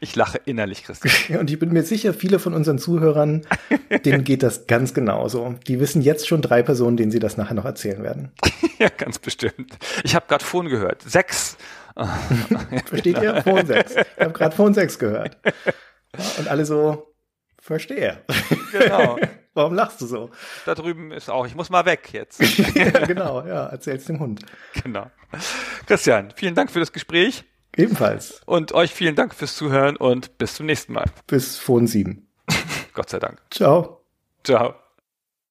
Ich lache innerlich, Christian. [laughs] Und ich bin mir sicher, viele von unseren Zuhörern, denen geht das ganz genauso. Die wissen jetzt schon drei Personen, denen sie das nachher noch erzählen werden. ja, ganz bestimmt. Ich habe gerade Phone gehört. Sechs. Versteht ihr? Phone sechs. Ich habe gerade Phone sechs gehört. Und alle so, verstehe. Genau. [laughs] Warum lachst du so? Da drüben ist auch, ich muss mal weg jetzt. [laughs] genau, ja, erzähl's dem Hund. Genau. Christian, vielen Dank für das Gespräch. Ebenfalls. Und euch vielen Dank fürs Zuhören und bis zum nächsten Mal. Bis Phone [laughs] 7. Gott sei Dank. Ciao. Ciao.